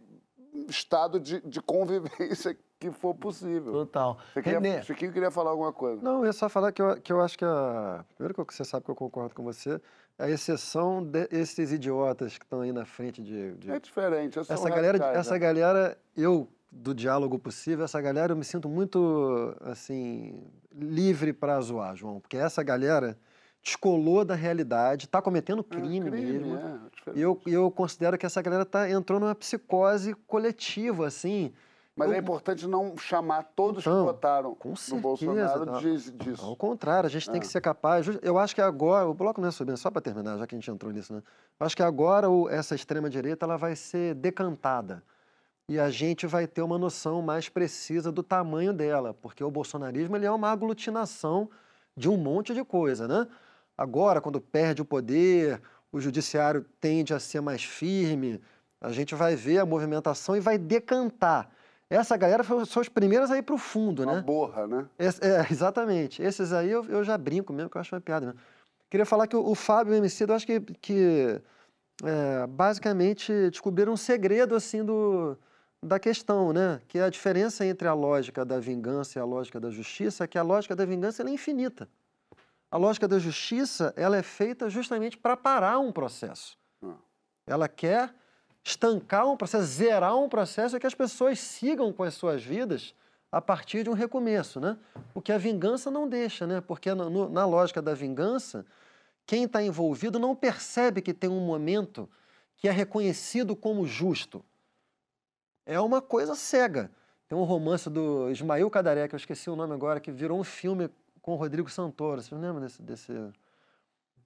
Speaker 1: estado de, de convivência que for possível.
Speaker 4: Total.
Speaker 1: Você queria, Chiquinho queria falar alguma coisa.
Speaker 3: Não, eu ia só falar que eu, que eu acho que a. Primeiro que você sabe que eu concordo com você, a exceção desses idiotas que estão aí na frente de. de-
Speaker 1: É diferente.
Speaker 3: essa galera,
Speaker 1: radicais,
Speaker 3: essa
Speaker 1: né?
Speaker 3: galera, eu do diálogo possível, essa galera eu me sinto muito assim livre para zoar, João, porque essa galera descolou da realidade, está cometendo
Speaker 1: É,
Speaker 3: crime, mesmo.
Speaker 1: é, diferente.
Speaker 3: E eu, eu considero que essa galera tá, entrou numa psicose coletiva, assim.
Speaker 1: Mas
Speaker 3: eu-
Speaker 1: é importante não chamar todos
Speaker 3: Então,
Speaker 1: que votaram
Speaker 3: com
Speaker 1: no Bolsonaro
Speaker 3: tá.
Speaker 1: disso.
Speaker 3: Ao contrário, a gente tem que ser capaz. Eu acho que agora, o bloco não é sobre, só para terminar, já que a gente entrou nisso, né? Eu acho que agora o- essa extrema-direita ela vai ser decantada. E a gente vai ter uma noção mais precisa do tamanho dela, porque o bolsonarismo ele é uma aglutinação de um monte de coisa, né? Agora, quando perde o poder, o judiciário tende a ser mais firme, a gente vai ver a movimentação e vai decantar. Essa galera foi- são os primeiros a ir para o fundo,
Speaker 1: Uma
Speaker 3: né?
Speaker 1: borra, né?
Speaker 3: Esse- é, exatamente. Esses aí eu, eu já brinco mesmo, que eu acho uma piada. Mesmo. Queria falar que o, o Fábio e o MC, eu acho que, que é, basicamente descobriram um segredo assim do, da questão, né? Que é a diferença entre a lógica da vingança e a lógica da justiça é que a lógica da vingança é infinita. A lógica da justiça ela é feita justamente para parar um processo.
Speaker 1: Ah.
Speaker 3: Ela quer estancar um processo, zerar um processo e que as pessoas sigam com as suas vidas a partir de um recomeço, né? O que a vingança não deixa, né? Porque no- no- na lógica da vingança, quem está envolvido não percebe que tem um momento que é reconhecido como justo. É uma coisa cega. Tem um romance do Ismael Cadaré, que eu esqueci o nome agora, que virou um filme com o Rodrigo Santoro. Vocês lembram desse... desse...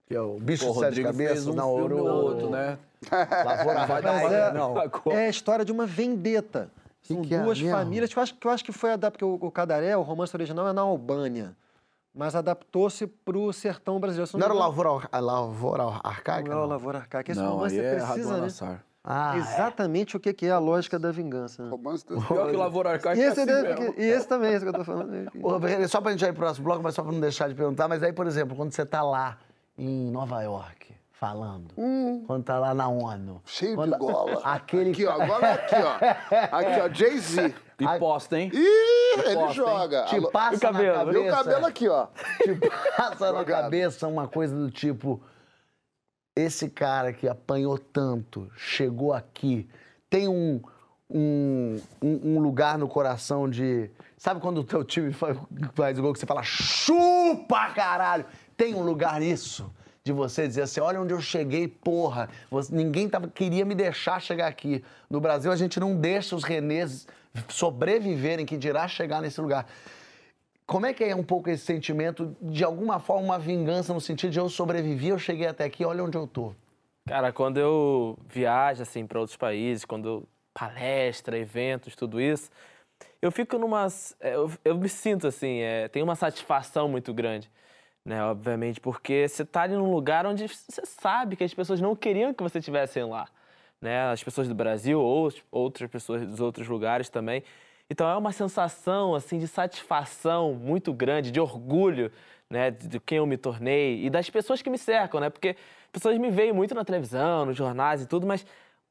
Speaker 4: que é o bicho
Speaker 2: Pô,
Speaker 4: de sete
Speaker 2: Rodrigo fez
Speaker 4: cabeças,
Speaker 2: um
Speaker 4: não,
Speaker 2: filme
Speaker 4: o-
Speaker 2: ou outro, né?
Speaker 4: Lavoura
Speaker 2: Vai
Speaker 3: Mas é-
Speaker 4: não.
Speaker 3: É a história de uma vendetta.
Speaker 4: Que
Speaker 3: São
Speaker 4: que é
Speaker 3: duas
Speaker 4: mesmo?
Speaker 3: famílias, que eu acho, que eu acho que foi adaptado, porque o, o Cadaré, o romance original é na Albânia, mas adaptou-se para o sertão brasileiro. Se
Speaker 4: Não era o Lavoura, Arcaica?
Speaker 3: Não era o
Speaker 4: não?
Speaker 3: Lavoura Arcaica. Esse
Speaker 2: Não,
Speaker 3: romance
Speaker 2: aí é
Speaker 3: precisa, né?
Speaker 2: Nassar.
Speaker 4: Ah, é.
Speaker 3: Exatamente o que que é a lógica da vingança. né?
Speaker 1: Romance
Speaker 2: Pior que o Lavoura Arcaica
Speaker 3: E
Speaker 2: é
Speaker 3: esse,
Speaker 2: assim
Speaker 3: deve-
Speaker 2: mesmo.
Speaker 3: e esse também, esse que eu tô falando.
Speaker 4: Ô, René, só pra gente ir pro próximo bloco, mas só pra não deixar de perguntar, mas aí, por exemplo, quando você tá lá em Nova York, falando, quando tá lá na ONU...
Speaker 1: Hum. Cheio
Speaker 4: quando-
Speaker 1: de gola.
Speaker 4: Aquele...
Speaker 1: Aqui, ó. Agora é aqui, ó. Aqui, ó. Jay-Z.
Speaker 2: E posta, hein?
Speaker 1: Ih, ele
Speaker 2: posta, hein?
Speaker 1: joga.
Speaker 4: Te passa
Speaker 5: E o cabelo?
Speaker 4: na
Speaker 1: E
Speaker 4: cabeça...
Speaker 1: o cabelo aqui, ó.
Speaker 4: te passa na cabeça uma coisa do tipo: esse cara que apanhou tanto, chegou aqui, tem um, um, um- lugar no coração de. Sabe quando o teu time faz, faz gol que você fala chupa, caralho? Tem um lugar nisso. De você dizer assim, olha onde eu cheguei, porra. Você- ninguém tava, queria me deixar chegar aqui. No Brasil, a gente não deixa os renês sobreviverem, que dirá chegar nesse lugar. Como é que é um pouco esse sentimento, de alguma forma, uma vingança no sentido de eu sobrevivi, eu cheguei até aqui, olha onde eu tô.
Speaker 5: Cara, quando eu viajo assim para outros países, quando eu palestra, eventos, tudo isso, eu fico numa, é, eu, eu me sinto assim, é, tem uma satisfação muito grande, né? Obviamente, porque você tá ali num lugar onde você sabe que as pessoas não queriam que você estivesse lá, né? As pessoas do Brasil ou as- outras pessoas dos outros lugares também. Então é uma sensação assim de satisfação muito grande, de orgulho, né, de quem eu me tornei e das pessoas que me cercam, né? Porque pessoas me veem muito na televisão, nos jornais e tudo, mas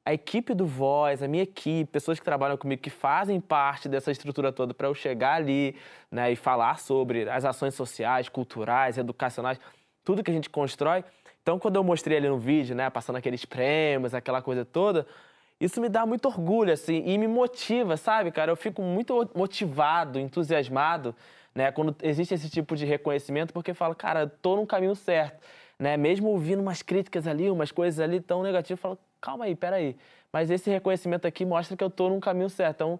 Speaker 5: a equipe do Voz, a minha equipe, pessoas que trabalham comigo, que fazem parte dessa estrutura toda para eu chegar ali, né, e falar sobre as ações sociais, culturais, educacionais, tudo que a gente constrói. Então, quando eu mostrei ali no vídeo, né, passando aqueles prêmios, aquela coisa toda, isso me dá muito orgulho, assim, e me motiva, sabe, cara? Eu fico muito motivado, entusiasmado, né, quando existe esse tipo de reconhecimento, porque falo, cara, tô no caminho certo, né? Mesmo ouvindo umas críticas ali, umas coisas ali tão negativas, eu falo, calma aí, peraí. Mas esse reconhecimento aqui mostra que eu tô num caminho certo. Então,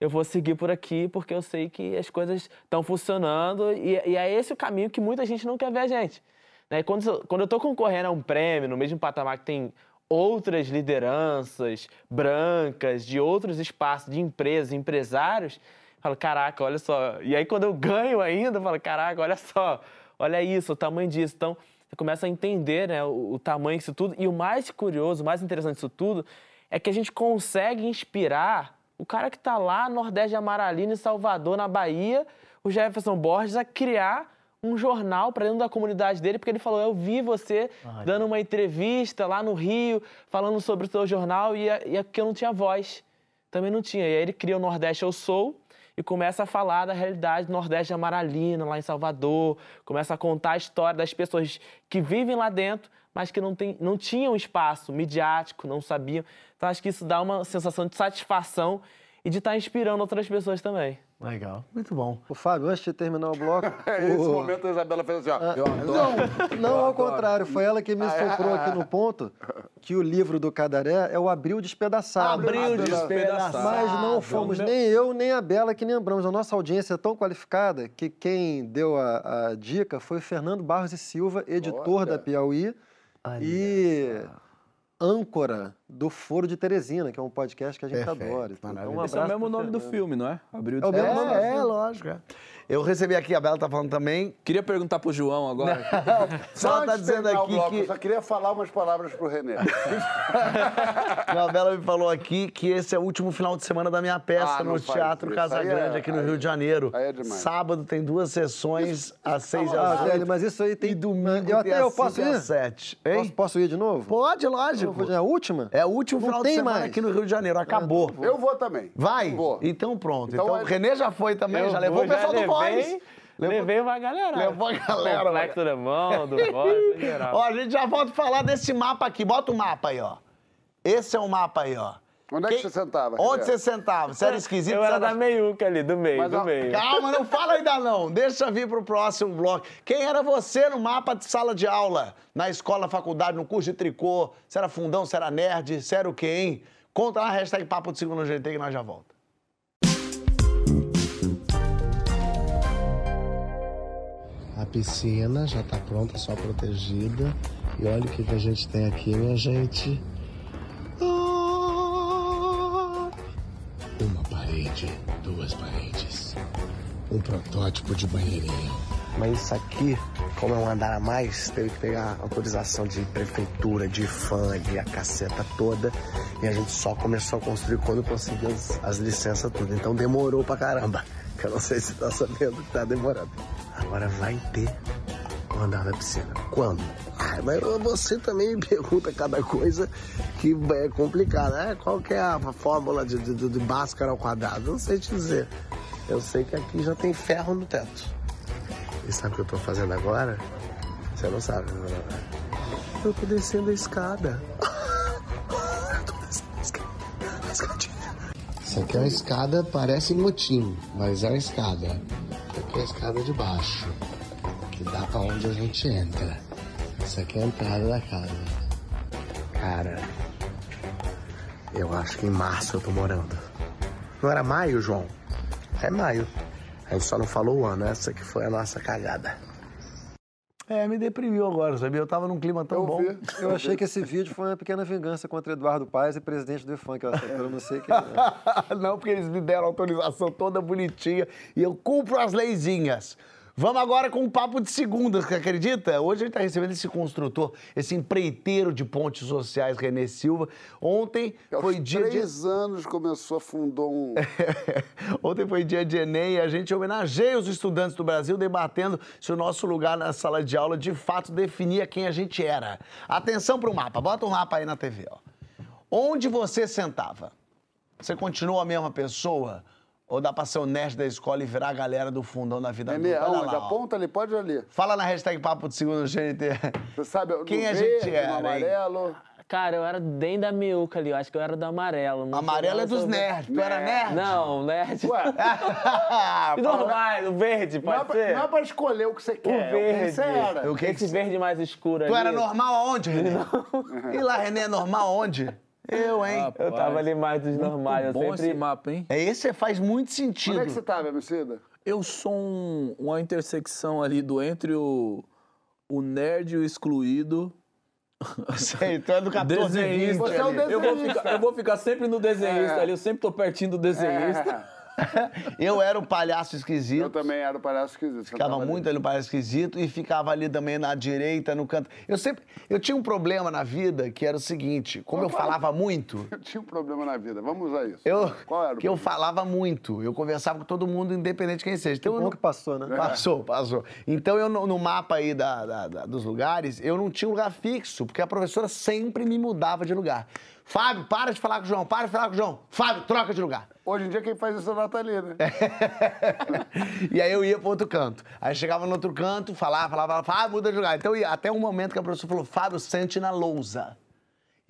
Speaker 5: eu vou seguir por aqui porque eu sei que as coisas estão funcionando e, e é esse o caminho que muita gente não quer ver a gente. Né? Quando, quando eu estou concorrendo a um prêmio, no mesmo patamar que tem outras lideranças brancas, de outros espaços, de empresas, empresários, falo, caraca, olha só. E aí quando eu ganho ainda, eu falo, caraca, olha só, olha isso, o tamanho disso. Então, você começa a entender né, o, o tamanho disso tudo. E o mais curioso, o mais interessante disso tudo, é que a gente consegue inspirar o cara que está lá no Nordeste de Amaralina, em Salvador, na Bahia, o Jefferson Borges, a criar um jornal para dentro da comunidade dele, porque ele falou: Eu vi você dando uma entrevista lá no Rio, falando sobre o seu jornal, e, e aqui eu não tinha voz. Também não tinha. E aí ele cria o Nordeste Eu Sou e começa a falar da realidade do Nordeste de Amaralina, lá em Salvador, começa a contar a história das pessoas que vivem lá dentro, mas que não, tem, não tinham espaço midiático, não sabiam. Então acho que isso dá uma sensação de satisfação e de estar inspirando outras pessoas também.
Speaker 4: Legal, muito bom.
Speaker 3: O Fábio, antes de terminar o bloco.
Speaker 1: Nesse
Speaker 3: o-
Speaker 1: momento a Isabela fez assim, ó.
Speaker 2: Eu adoro.
Speaker 3: Não, ao contrário, foi ela que me
Speaker 1: Ah, é,
Speaker 3: soprou
Speaker 1: ah,
Speaker 3: aqui no ponto que o livro do Cadaré é o Abril Despedaçado.
Speaker 4: Abril
Speaker 2: despedaçado.
Speaker 3: Mas não fomos nem eu nem a Bela que lembramos. A nossa audiência é tão qualificada que quem deu a, a dica foi Fernando Barros e Silva, editor
Speaker 1: Olha.
Speaker 3: da Piauí e âncora do Foro de Teresina, que é um podcast que a gente
Speaker 4: Perfeito,
Speaker 3: adora. Então, um.
Speaker 2: Esse é o
Speaker 3: abraço
Speaker 2: mesmo
Speaker 3: pro
Speaker 2: nome do
Speaker 3: Fernando.
Speaker 2: filme, não é? Abril de
Speaker 3: É o mesmo do
Speaker 4: É, é, lógico. é. Eu recebi aqui, a Bela tá falando também.
Speaker 2: Queria perguntar pro João agora.
Speaker 4: Só ela tá dizendo aqui
Speaker 1: bloco,
Speaker 4: que.
Speaker 1: Eu só queria falar umas palavras pro Renê.
Speaker 4: A Bela me falou aqui que esse é o último final de semana da minha peça
Speaker 1: Ah, não
Speaker 4: no Teatro. Casa
Speaker 1: Aí é-
Speaker 4: Grande, aqui no
Speaker 1: aí-
Speaker 4: Rio de Janeiro.
Speaker 1: aí é demais.
Speaker 4: Sábado tem duas sessões, às seis e
Speaker 3: Ah,
Speaker 4: às
Speaker 3: velho,
Speaker 4: oito.
Speaker 3: mas isso aí tem.
Speaker 4: E domingo
Speaker 3: eu
Speaker 4: tem
Speaker 3: até eu
Speaker 4: às
Speaker 3: posso
Speaker 4: e
Speaker 3: ir?
Speaker 4: às sete. Hein?
Speaker 3: Posso, posso ir de novo?
Speaker 4: Pode, lógico.
Speaker 3: É a última?
Speaker 4: É o último
Speaker 3: Não
Speaker 4: final de
Speaker 3: tem
Speaker 4: semana
Speaker 3: mais.
Speaker 4: aqui no Rio de Janeiro. Acabou.
Speaker 1: Eu vou também.
Speaker 4: Vai?
Speaker 1: Vou.
Speaker 4: Então pronto.
Speaker 1: Então,
Speaker 4: Então,
Speaker 1: é-
Speaker 4: o Renê já foi também,
Speaker 5: Eu
Speaker 4: já levou
Speaker 5: vou,
Speaker 4: o pessoal do.
Speaker 5: Levei,
Speaker 4: Levou-
Speaker 5: Levei uma galera.
Speaker 4: Levou a galera,
Speaker 5: Complexo da mão, do geral.
Speaker 4: Ó, a gente já volta a falar desse mapa aqui. Bota o mapa aí, ó. Esse é o mapa aí, ó.
Speaker 1: Onde é que você sentava,
Speaker 4: Onde você sentava? Você era esquisito?
Speaker 5: Eu era da meiuca ali, do meio,
Speaker 1: Mas,
Speaker 5: do
Speaker 1: ó,
Speaker 5: meio.
Speaker 4: Calma, não fala ainda não. Deixa eu vir pro próximo bloco. Quem era você no mapa de sala de aula? Na escola, faculdade, no curso de tricô? Você era fundão, você era nerd? Você era o quê, hein? Conta lá, hashtag Papo de Segundo GT que nós já volta.
Speaker 10: A piscina já está pronta, só protegida. E olha o que, que a gente tem aqui, minha gente. Ah! Uma parede, duas paredes. Um protótipo de banheirinho. Mas isso aqui, como é um andar a mais, teve que pegar autorização de prefeitura, de fã, de a caceta toda. E a gente só começou a construir quando conseguiu as, as licenças tudo. Então demorou pra caramba. Que eu não sei se tá sabendo que tá demorando. Agora vai ter o andar da piscina. Quando? Ah, mas você também me pergunta cada coisa que é complicada. né? Qual que é a fórmula de, de, de Bhaskara ao quadrado? Não sei te dizer. Eu sei que aqui já tem ferro no teto. E sabe o que eu tô fazendo agora? Você não sabe. né? Eu tô descendo a escada. Eu tô descendo a escada. A escadinha. Isso aqui é uma escada, parece motim, mas é uma escada. Aqui é a escada de baixo, que dá pra onde a gente entra. Isso aqui é a entrada da casa. Cara, eu acho que em março eu tô morando. Não era maio, João? É maio. A gente só não falou o ano, essa que foi a nossa cagada.
Speaker 4: É, me deprimiu agora, sabia? Eu tava num clima tão
Speaker 1: Eu
Speaker 4: bom.
Speaker 1: vi.
Speaker 3: Eu achei que esse vídeo foi uma pequena vingança contra Eduardo Paes e presidente do IFAM, que eu, eu não sei quem é.
Speaker 4: não, porque eles me deram autorização toda bonitinha e eu cumpro as leizinhas. Vamos agora com um papo de segunda, você acredita? Hoje a gente está recebendo esse construtor, esse empreiteiro de pontes sociais, Renê Silva. Ontem
Speaker 1: Aos
Speaker 4: foi dia de...
Speaker 1: três anos começou, fundou um...
Speaker 4: Ontem foi dia de Enem e a gente homenageia os estudantes do Brasil debatendo se o nosso lugar na sala de aula de fato definia quem a gente era. Atenção para o mapa, bota o mapa aí na TV. Ó. Onde você sentava? Você continua a mesma pessoa? Ou dá pra ser o nerd da escola e virar a galera do fundão da vida
Speaker 1: Renê,
Speaker 4: adulta? Ó.
Speaker 1: Aponta ali, pode ali.
Speaker 4: Fala na hashtag Papo de Segundo GNT.
Speaker 1: Você sabe,
Speaker 4: Quem a gente era, hein?
Speaker 1: amarelo...
Speaker 5: Cara, eu era bem da meiuca ali, eu acho que eu era do amarelo. não
Speaker 4: Amarelo é
Speaker 5: não,
Speaker 4: dos nerds. Tu era nerd?
Speaker 5: Não, nerd.
Speaker 1: Ué,
Speaker 5: E normais, o verde,
Speaker 1: não é,
Speaker 5: pode
Speaker 1: pra,
Speaker 5: ser?
Speaker 1: não é pra escolher o que você
Speaker 5: O
Speaker 1: quer, é o que
Speaker 5: verde.
Speaker 1: você era.
Speaker 4: O que que
Speaker 5: Esse verde mais escuro
Speaker 4: Tu
Speaker 5: ali.
Speaker 4: era normal aonde, Renê? E lá, Renê, é normal aonde? Eu, hein?
Speaker 5: Eu tava ali mais dos normais. Eu
Speaker 2: Bom
Speaker 5: sempre...
Speaker 2: esse mapa, hein?
Speaker 4: É, esse faz muito sentido.
Speaker 1: Onde é que você tava, Emicida?
Speaker 2: Eu sou um- uma intersecção ali do entre o, o nerd e o excluído.
Speaker 4: Sei, tu é do 14 e 20
Speaker 2: desenhista.
Speaker 1: Você é o
Speaker 4: ali.
Speaker 2: eu, vou
Speaker 1: desenhista.
Speaker 2: ficar, eu vou ficar sempre no desenhista
Speaker 1: É.
Speaker 2: ali, eu sempre tô pertinho do desenhista.
Speaker 4: Eu era o palhaço esquisito.
Speaker 1: Eu também era o palhaço esquisito.
Speaker 4: Ficava muito ali no palhaço esquisito e ficava ali também na direita, no canto. Eu sempre. Eu tinha um problema na vida que era o seguinte: como eu falava muito,
Speaker 1: Eu tinha um problema na vida. Vamos usar isso.
Speaker 4: eu,
Speaker 1: Qual era o
Speaker 4: que eu
Speaker 1: problema?
Speaker 4: falava muito. Eu conversava com todo mundo, independente de quem seja. Então, eu
Speaker 3: Bom
Speaker 4: não-
Speaker 3: que passou, né?
Speaker 4: Passou, passou. Então, eu no, no mapa aí da- da- da- dos lugares, eu não tinha um lugar fixo, porque a professora sempre me mudava de lugar. Fábio, para de falar com o João, para de falar com o João. Fábio, troca de lugar.
Speaker 1: Hoje em dia quem faz isso é a Nathalie, né?
Speaker 4: e aí eu ia pro outro canto. Aí chegava no outro canto, falava, falava, falava, ah, muda de lugar. Então, eu ia, até um momento que a professora falou, Fábio, sente na lousa.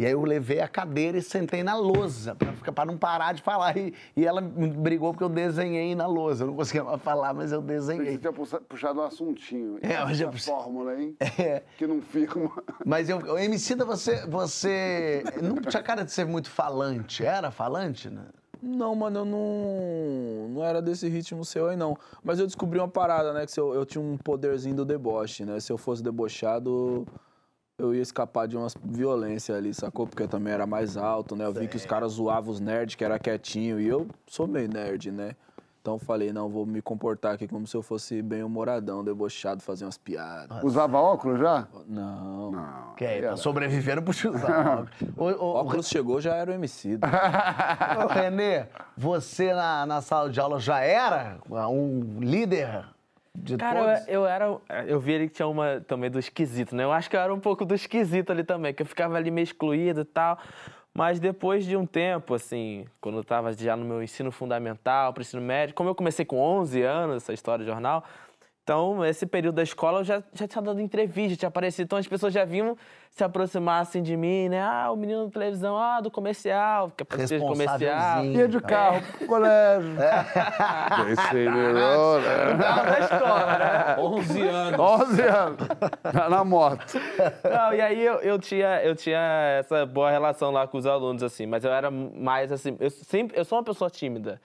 Speaker 4: E aí eu levei a cadeira e sentei na lousa, pra, ficar- pra não parar de falar. E, e ela me brigou porque eu desenhei na lousa. Eu não conseguia mais falar, mas eu
Speaker 1: Você
Speaker 4: desenhei.
Speaker 1: tinha puxa- puxado um assuntinho.
Speaker 4: É, eu já
Speaker 1: Essa
Speaker 4: puxei.
Speaker 1: fórmula, hein?
Speaker 4: É.
Speaker 1: Que não firma.
Speaker 4: Mas eu, o Emicida, você, você não tinha cara de ser muito falante. Era falante, né?
Speaker 2: Não, mano, eu não, não era desse ritmo seu aí, não. Mas eu descobri uma parada, né? Que se eu, eu tinha um poderzinho do deboche, né? Se eu fosse debochado, eu ia escapar de umas violência ali, sacou? Porque eu também era mais alto, né? Eu vi que os caras zoavam os nerds, que era quietinho, e eu sou meio nerd, né? Então eu falei, não, vou me comportar aqui como se eu fosse bem humoradão, debochado, fazer umas piadas.
Speaker 1: Usava óculos já?
Speaker 2: Não.
Speaker 4: Que é, tá sobrevivendo por usar o, o,
Speaker 2: O óculos chegou, já era o MC.
Speaker 4: Ô, Renê, você na, na sala de aula já era um líder de
Speaker 5: Cara,
Speaker 4: todos?
Speaker 5: eu, eu era. Eu vi ali que tinha uma também do esquisito, né? Eu acho que eu era um pouco do esquisito ali também, que eu ficava ali meio excluído e tal. Mas depois de um tempo, assim, quando eu tava já no meu ensino fundamental, pro ensino médio, como eu comecei com 11 anos, essa história de jornal, então, esse período da escola eu já, já tinha dado entrevista, tinha aparecido. Então, as pessoas já vinham se aproximar assim de mim, né? Ah, o menino da televisão, ah, do comercial, que aparecia de comercial.
Speaker 1: Ia de carro pro colégio. Esse virou, né?
Speaker 5: Carro da escola, né?
Speaker 2: 11 anos.
Speaker 1: 11 anos. Na- Na moto.
Speaker 5: Não, e aí eu, eu, tinha, eu tinha essa boa relação lá com os alunos, assim, mas eu era mais assim. Eu, sempre, eu sou uma pessoa tímida.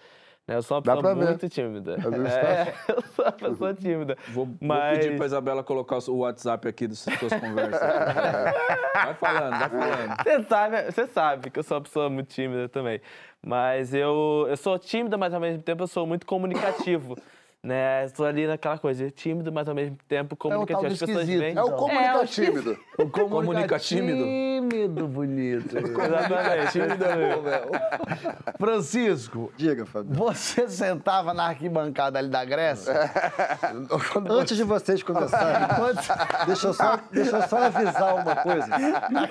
Speaker 5: Né? Eu sou uma pessoa
Speaker 1: pra ver.
Speaker 5: muito tímida. É, eu sou uma pessoa tímida.
Speaker 2: Vou, vou
Speaker 5: mas...
Speaker 2: pedir pra Isabela colocar o WhatsApp aqui das suas conversas. vai falando, vai falando.
Speaker 5: Você sabe, você sabe que eu sou uma pessoa muito tímida também. Mas eu, eu sou tímida, mas ao mesmo tempo eu sou muito comunicativo. Né? Estou ali naquela coisa, tímido, mas ao mesmo tempo comunicativo.
Speaker 4: tal do
Speaker 5: As pessoas veem.
Speaker 1: É o
Speaker 4: Então.
Speaker 1: comunicatímido.
Speaker 4: O
Speaker 2: Comunica tímido.
Speaker 4: Tímido, bonito.
Speaker 5: Exatamente.
Speaker 2: Tímido é bom, velho.
Speaker 4: Francisco,
Speaker 3: Diga, Fábio.
Speaker 4: você sentava na arquibancada ali da Grécia?
Speaker 3: Antes de vocês começarem, deixa eu, só, deixa eu só avisar uma coisa.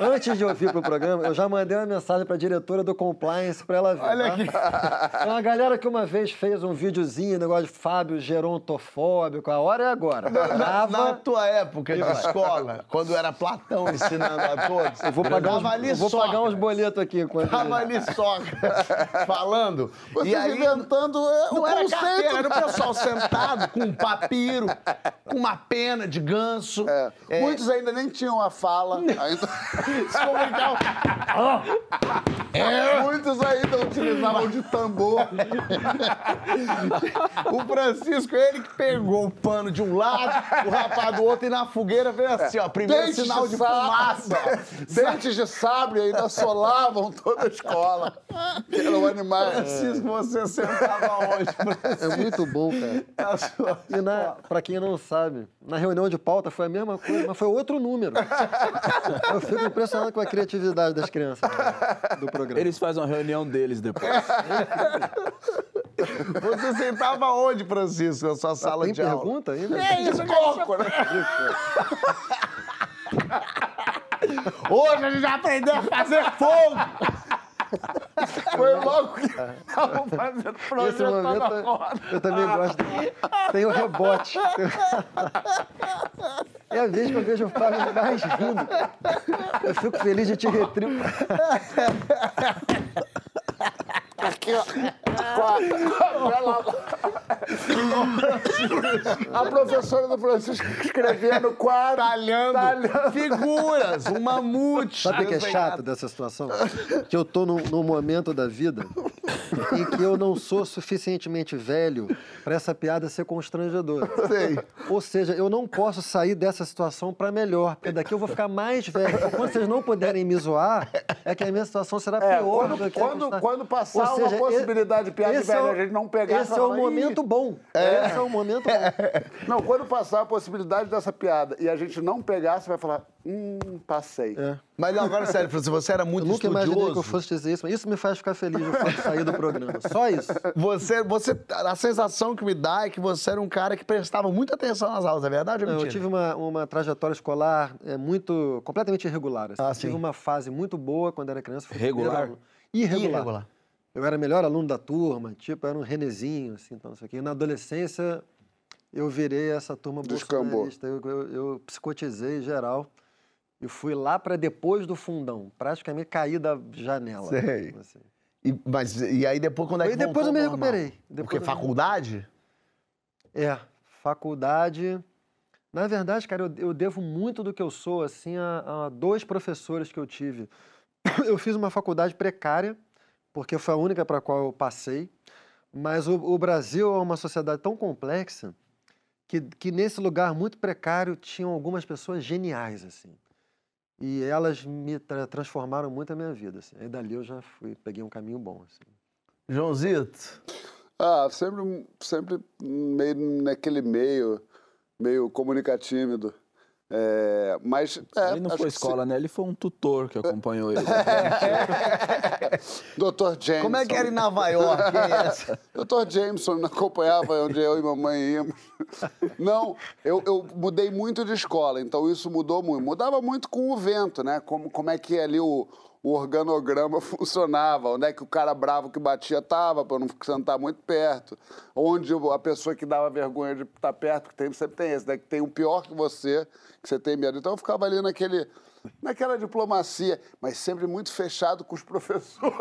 Speaker 3: Antes de eu vir pro programa, eu já mandei uma mensagem pra diretora do Compliance pra ela ver.
Speaker 4: Olha
Speaker 3: tá?
Speaker 4: aqui.
Speaker 3: Tem uma galera que uma vez fez um videozinho, negócio de Fábio gerontofóbico. A hora é agora.
Speaker 4: Na
Speaker 3: Grava.
Speaker 4: tua época de escola, quando era Platão ensinando a todos,
Speaker 3: Eu vou pagar, uns,
Speaker 4: ali
Speaker 3: vou pagar uns boletos aqui. Enquanto...
Speaker 4: Tava ali Sócrates falando.
Speaker 1: Vocês
Speaker 4: e aí,
Speaker 1: inventando é, o
Speaker 4: Não era
Speaker 1: conceito.
Speaker 4: carteira, era o pessoal sentado com um papiro, com uma pena de ganso.
Speaker 1: É,
Speaker 4: É,
Speaker 1: Muitos ainda nem tinham a fala. Ainda...
Speaker 4: se comunicavam.
Speaker 1: Muitos ainda utilizavam de tambor.
Speaker 4: O Francisco, ele que pegou o pano de um lado, o rapaz do outro, e na fogueira veio assim, ó, primeiro
Speaker 1: Dentes
Speaker 4: sinal de
Speaker 1: de
Speaker 4: fumaça.
Speaker 1: Dentes de sabre ainda assolavam toda a escola. Eram animais.
Speaker 4: Francisco, você sentava onde?
Speaker 3: É muito bom, cara.
Speaker 4: Sua-
Speaker 3: E na, pra quem não sabe, na reunião de pauta foi a mesma coisa, mas foi outro número. Eu fico impressionado com a criatividade das crianças né, do programa.
Speaker 2: Eles fazem uma reunião deles depois.
Speaker 4: Você sentava onde, Francisco, na sua sala
Speaker 3: Tem
Speaker 4: de aula?
Speaker 3: pergunta ainda?
Speaker 1: É isso, coco, né?
Speaker 4: Hoje a gente vai aprender a fazer fogo!
Speaker 1: Foi logo que estavam fazendo
Speaker 3: Nesse
Speaker 1: projeto
Speaker 3: momento,
Speaker 1: na
Speaker 3: eu-
Speaker 1: roda.
Speaker 3: eu também gosto. Tem o rebote. É a vez que eu vejo o Fábio mais rindo. Eu fico feliz de te retribuir.
Speaker 1: Aqui, ó. Com a, com a professora do Francisco escrevendo quadro.
Speaker 4: Talhando, figuras, um mamute.
Speaker 3: Sabe o que é chato dessa situação? Que eu tô num, num momento da vida em que eu não sou suficientemente velho para essa piada ser constrangedora.
Speaker 4: Sei.
Speaker 3: Ou seja, eu não posso sair dessa situação para melhor, porque daqui eu vou ficar mais velho. Quando vocês não puderem me zoar, é que a minha situação será
Speaker 1: É,
Speaker 3: pior
Speaker 1: quando,
Speaker 3: do que
Speaker 1: quando, quando passar
Speaker 3: Ou seja,
Speaker 1: uma possibilidade de piada de
Speaker 3: é
Speaker 1: velho,
Speaker 3: o-
Speaker 1: a gente não pegar
Speaker 3: Esse é o momento bom. Esse é o momento bom.
Speaker 1: Não, quando passar a possibilidade dessa piada e a gente não pegar, você vai falar, hum, passei.
Speaker 4: Mas não, agora sério, Francisco, você era
Speaker 3: Eu
Speaker 4: muito
Speaker 3: nunca imaginei que eu
Speaker 4: estudioso.
Speaker 3: fosse dizer isso, mas isso me faz ficar feliz de sair do programa. Só isso.
Speaker 4: Você, você, a sensação que me dá é que você era um cara que prestava muita atenção nas aulas, é verdade ou
Speaker 3: Não, eu
Speaker 4: mentira?
Speaker 3: tive uma, uma trajetória escolar é, muito, completamente irregular. assim.
Speaker 4: Ah,
Speaker 3: Eu tive uma fase muito boa quando era criança.
Speaker 2: Regular?
Speaker 3: Irregular.
Speaker 4: Irregular.
Speaker 3: Eu era melhor aluno da turma, tipo, era um renezinho, assim, então, não sei o quê. E na adolescência, eu virei essa turma bolsonarista. Eu, eu, eu psicotizei geral e fui lá para depois do fundão. Praticamente caí da janela.
Speaker 4: Sei.
Speaker 3: assim.
Speaker 4: E, mas, e aí depois quando é que
Speaker 3: E depois eu me recuperei. Depois
Speaker 4: Porque
Speaker 3: eu me-
Speaker 4: faculdade?
Speaker 3: É, faculdade. Na verdade, cara, eu, eu devo muito do que eu sou, assim, a, a dois professores que eu tive. Eu fiz uma faculdade precária, porque foi a única para a qual eu passei, mas o, o Brasil é uma sociedade tão complexa que, que nesse lugar muito precário tinham algumas pessoas geniais, assim. E elas me tra- transformaram muito a minha vida, assim. Aí dali eu já fui, peguei um caminho bom, assim.
Speaker 4: Joãozito,
Speaker 1: Ah, sempre, sempre meio naquele meio, meio comunicatímido. É, mas. É,
Speaker 2: ele não foi
Speaker 1: que se-
Speaker 2: escola, né? Ele foi um tutor que acompanhou ele.
Speaker 1: Dr. Jameson.
Speaker 4: como é que era em Nova York? essa?
Speaker 1: Dr. Jameson não acompanhava onde eu e mamãe íamos. Não, eu, eu mudei muito de escola, então isso mudou muito. Mudava muito com o vento, né? Como, como é que ali o, o organograma funcionava, onde é que o cara bravo que batia estava, para não sentar muito perto. Onde a pessoa que dava vergonha de estar perto, que tem, sempre tem esse, né? Que tem o pior que você, que você tem medo. Então eu ficava ali naquele. Naquela diplomacia, mas sempre muito fechado com os professores.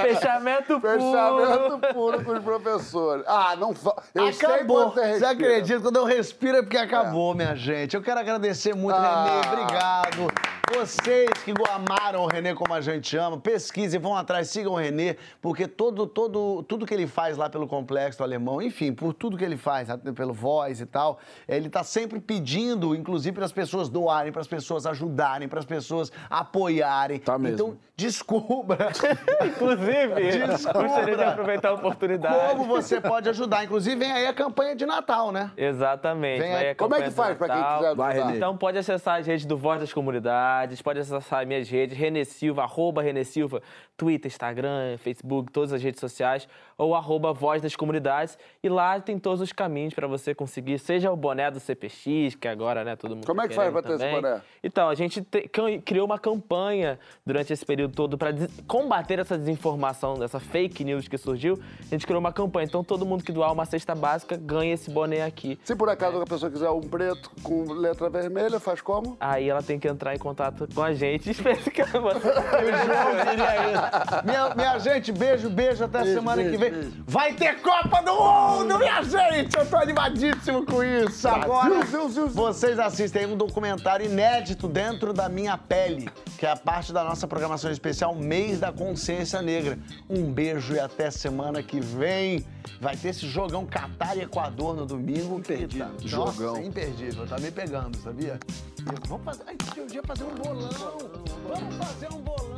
Speaker 5: Fechamento puro.
Speaker 1: Fechamento puro com os professores. Ah, não. Eu sei
Speaker 4: acabou.
Speaker 1: quando você
Speaker 4: Você acredita? Quando eu respiro é porque acabou, minha gente. Eu quero agradecer muito,
Speaker 1: Ah.
Speaker 4: Renê. Obrigado. Vocês que amaram o Renê como a gente ama, pesquisem, vão atrás, sigam o Renê, porque todo, todo, tudo que ele faz lá pelo Complexo Alemão, enfim, por tudo que ele faz, pelo Voz e tal, ele tá sempre pedindo, inclusive, para as pessoas doarem, para as pessoas ajudarem, para as pessoas apoiarem.
Speaker 2: Tá mesmo.
Speaker 4: Então, descubra.
Speaker 5: Inclusive,
Speaker 4: Desculpa.
Speaker 5: gostaria de aproveitar a oportunidade.
Speaker 4: Como você pode ajudar? Inclusive, vem aí a campanha de Natal, né?
Speaker 5: Exatamente.
Speaker 4: Vem aí.
Speaker 5: a
Speaker 1: Como é que faz para quem quiser
Speaker 2: Vai,
Speaker 1: ajudar?
Speaker 5: Então pode acessar as redes do Voz das Comunidades, pode acessar minhas redes, Renê Silva, arroba Renê Silva, Twitter, Instagram, Facebook, todas as redes sociais, ou arroba Voz das Comunidades. E lá tem todos os caminhos para você conseguir, seja o boné do CPX, que agora, né, todo mundo
Speaker 1: Como
Speaker 5: tá
Speaker 1: é que faz
Speaker 5: querendo
Speaker 1: pra ter esse boné?
Speaker 5: Então, a gente te- cri- criou uma campanha durante esse período todo para combater essa desinformação, essa fake news que surgiu. A gente criou uma campanha. Então, todo mundo que doar uma cesta básica ganha esse boné aqui.
Speaker 1: Se por acaso a pessoa quiser um preto com letra vermelha, faz como?
Speaker 5: Aí ela tem que entrar em contato com a gente e especificar você.
Speaker 4: Minha, minha gente, beijo, beijo. Até
Speaker 3: Beijo,
Speaker 4: semana
Speaker 3: beijo,
Speaker 4: que vem.
Speaker 3: Beijo.
Speaker 4: Vai ter Copa do Mundo, minha gente! Eu tô animadíssimo com isso. Agora, vocês assistem um documentário inédito dentro da minha pele, que é a parte da nossa programação especial Mês da Consciência Negra. Um beijo e até semana que vem. Vai ter esse jogão Catar e Equador no domingo. Imperdível.
Speaker 2: Jogão.
Speaker 4: Nossa, imperdível. Tá me pegando, sabia? Vamos fazer. Ai, eu fazer um bolão. Vamos fazer um bolão.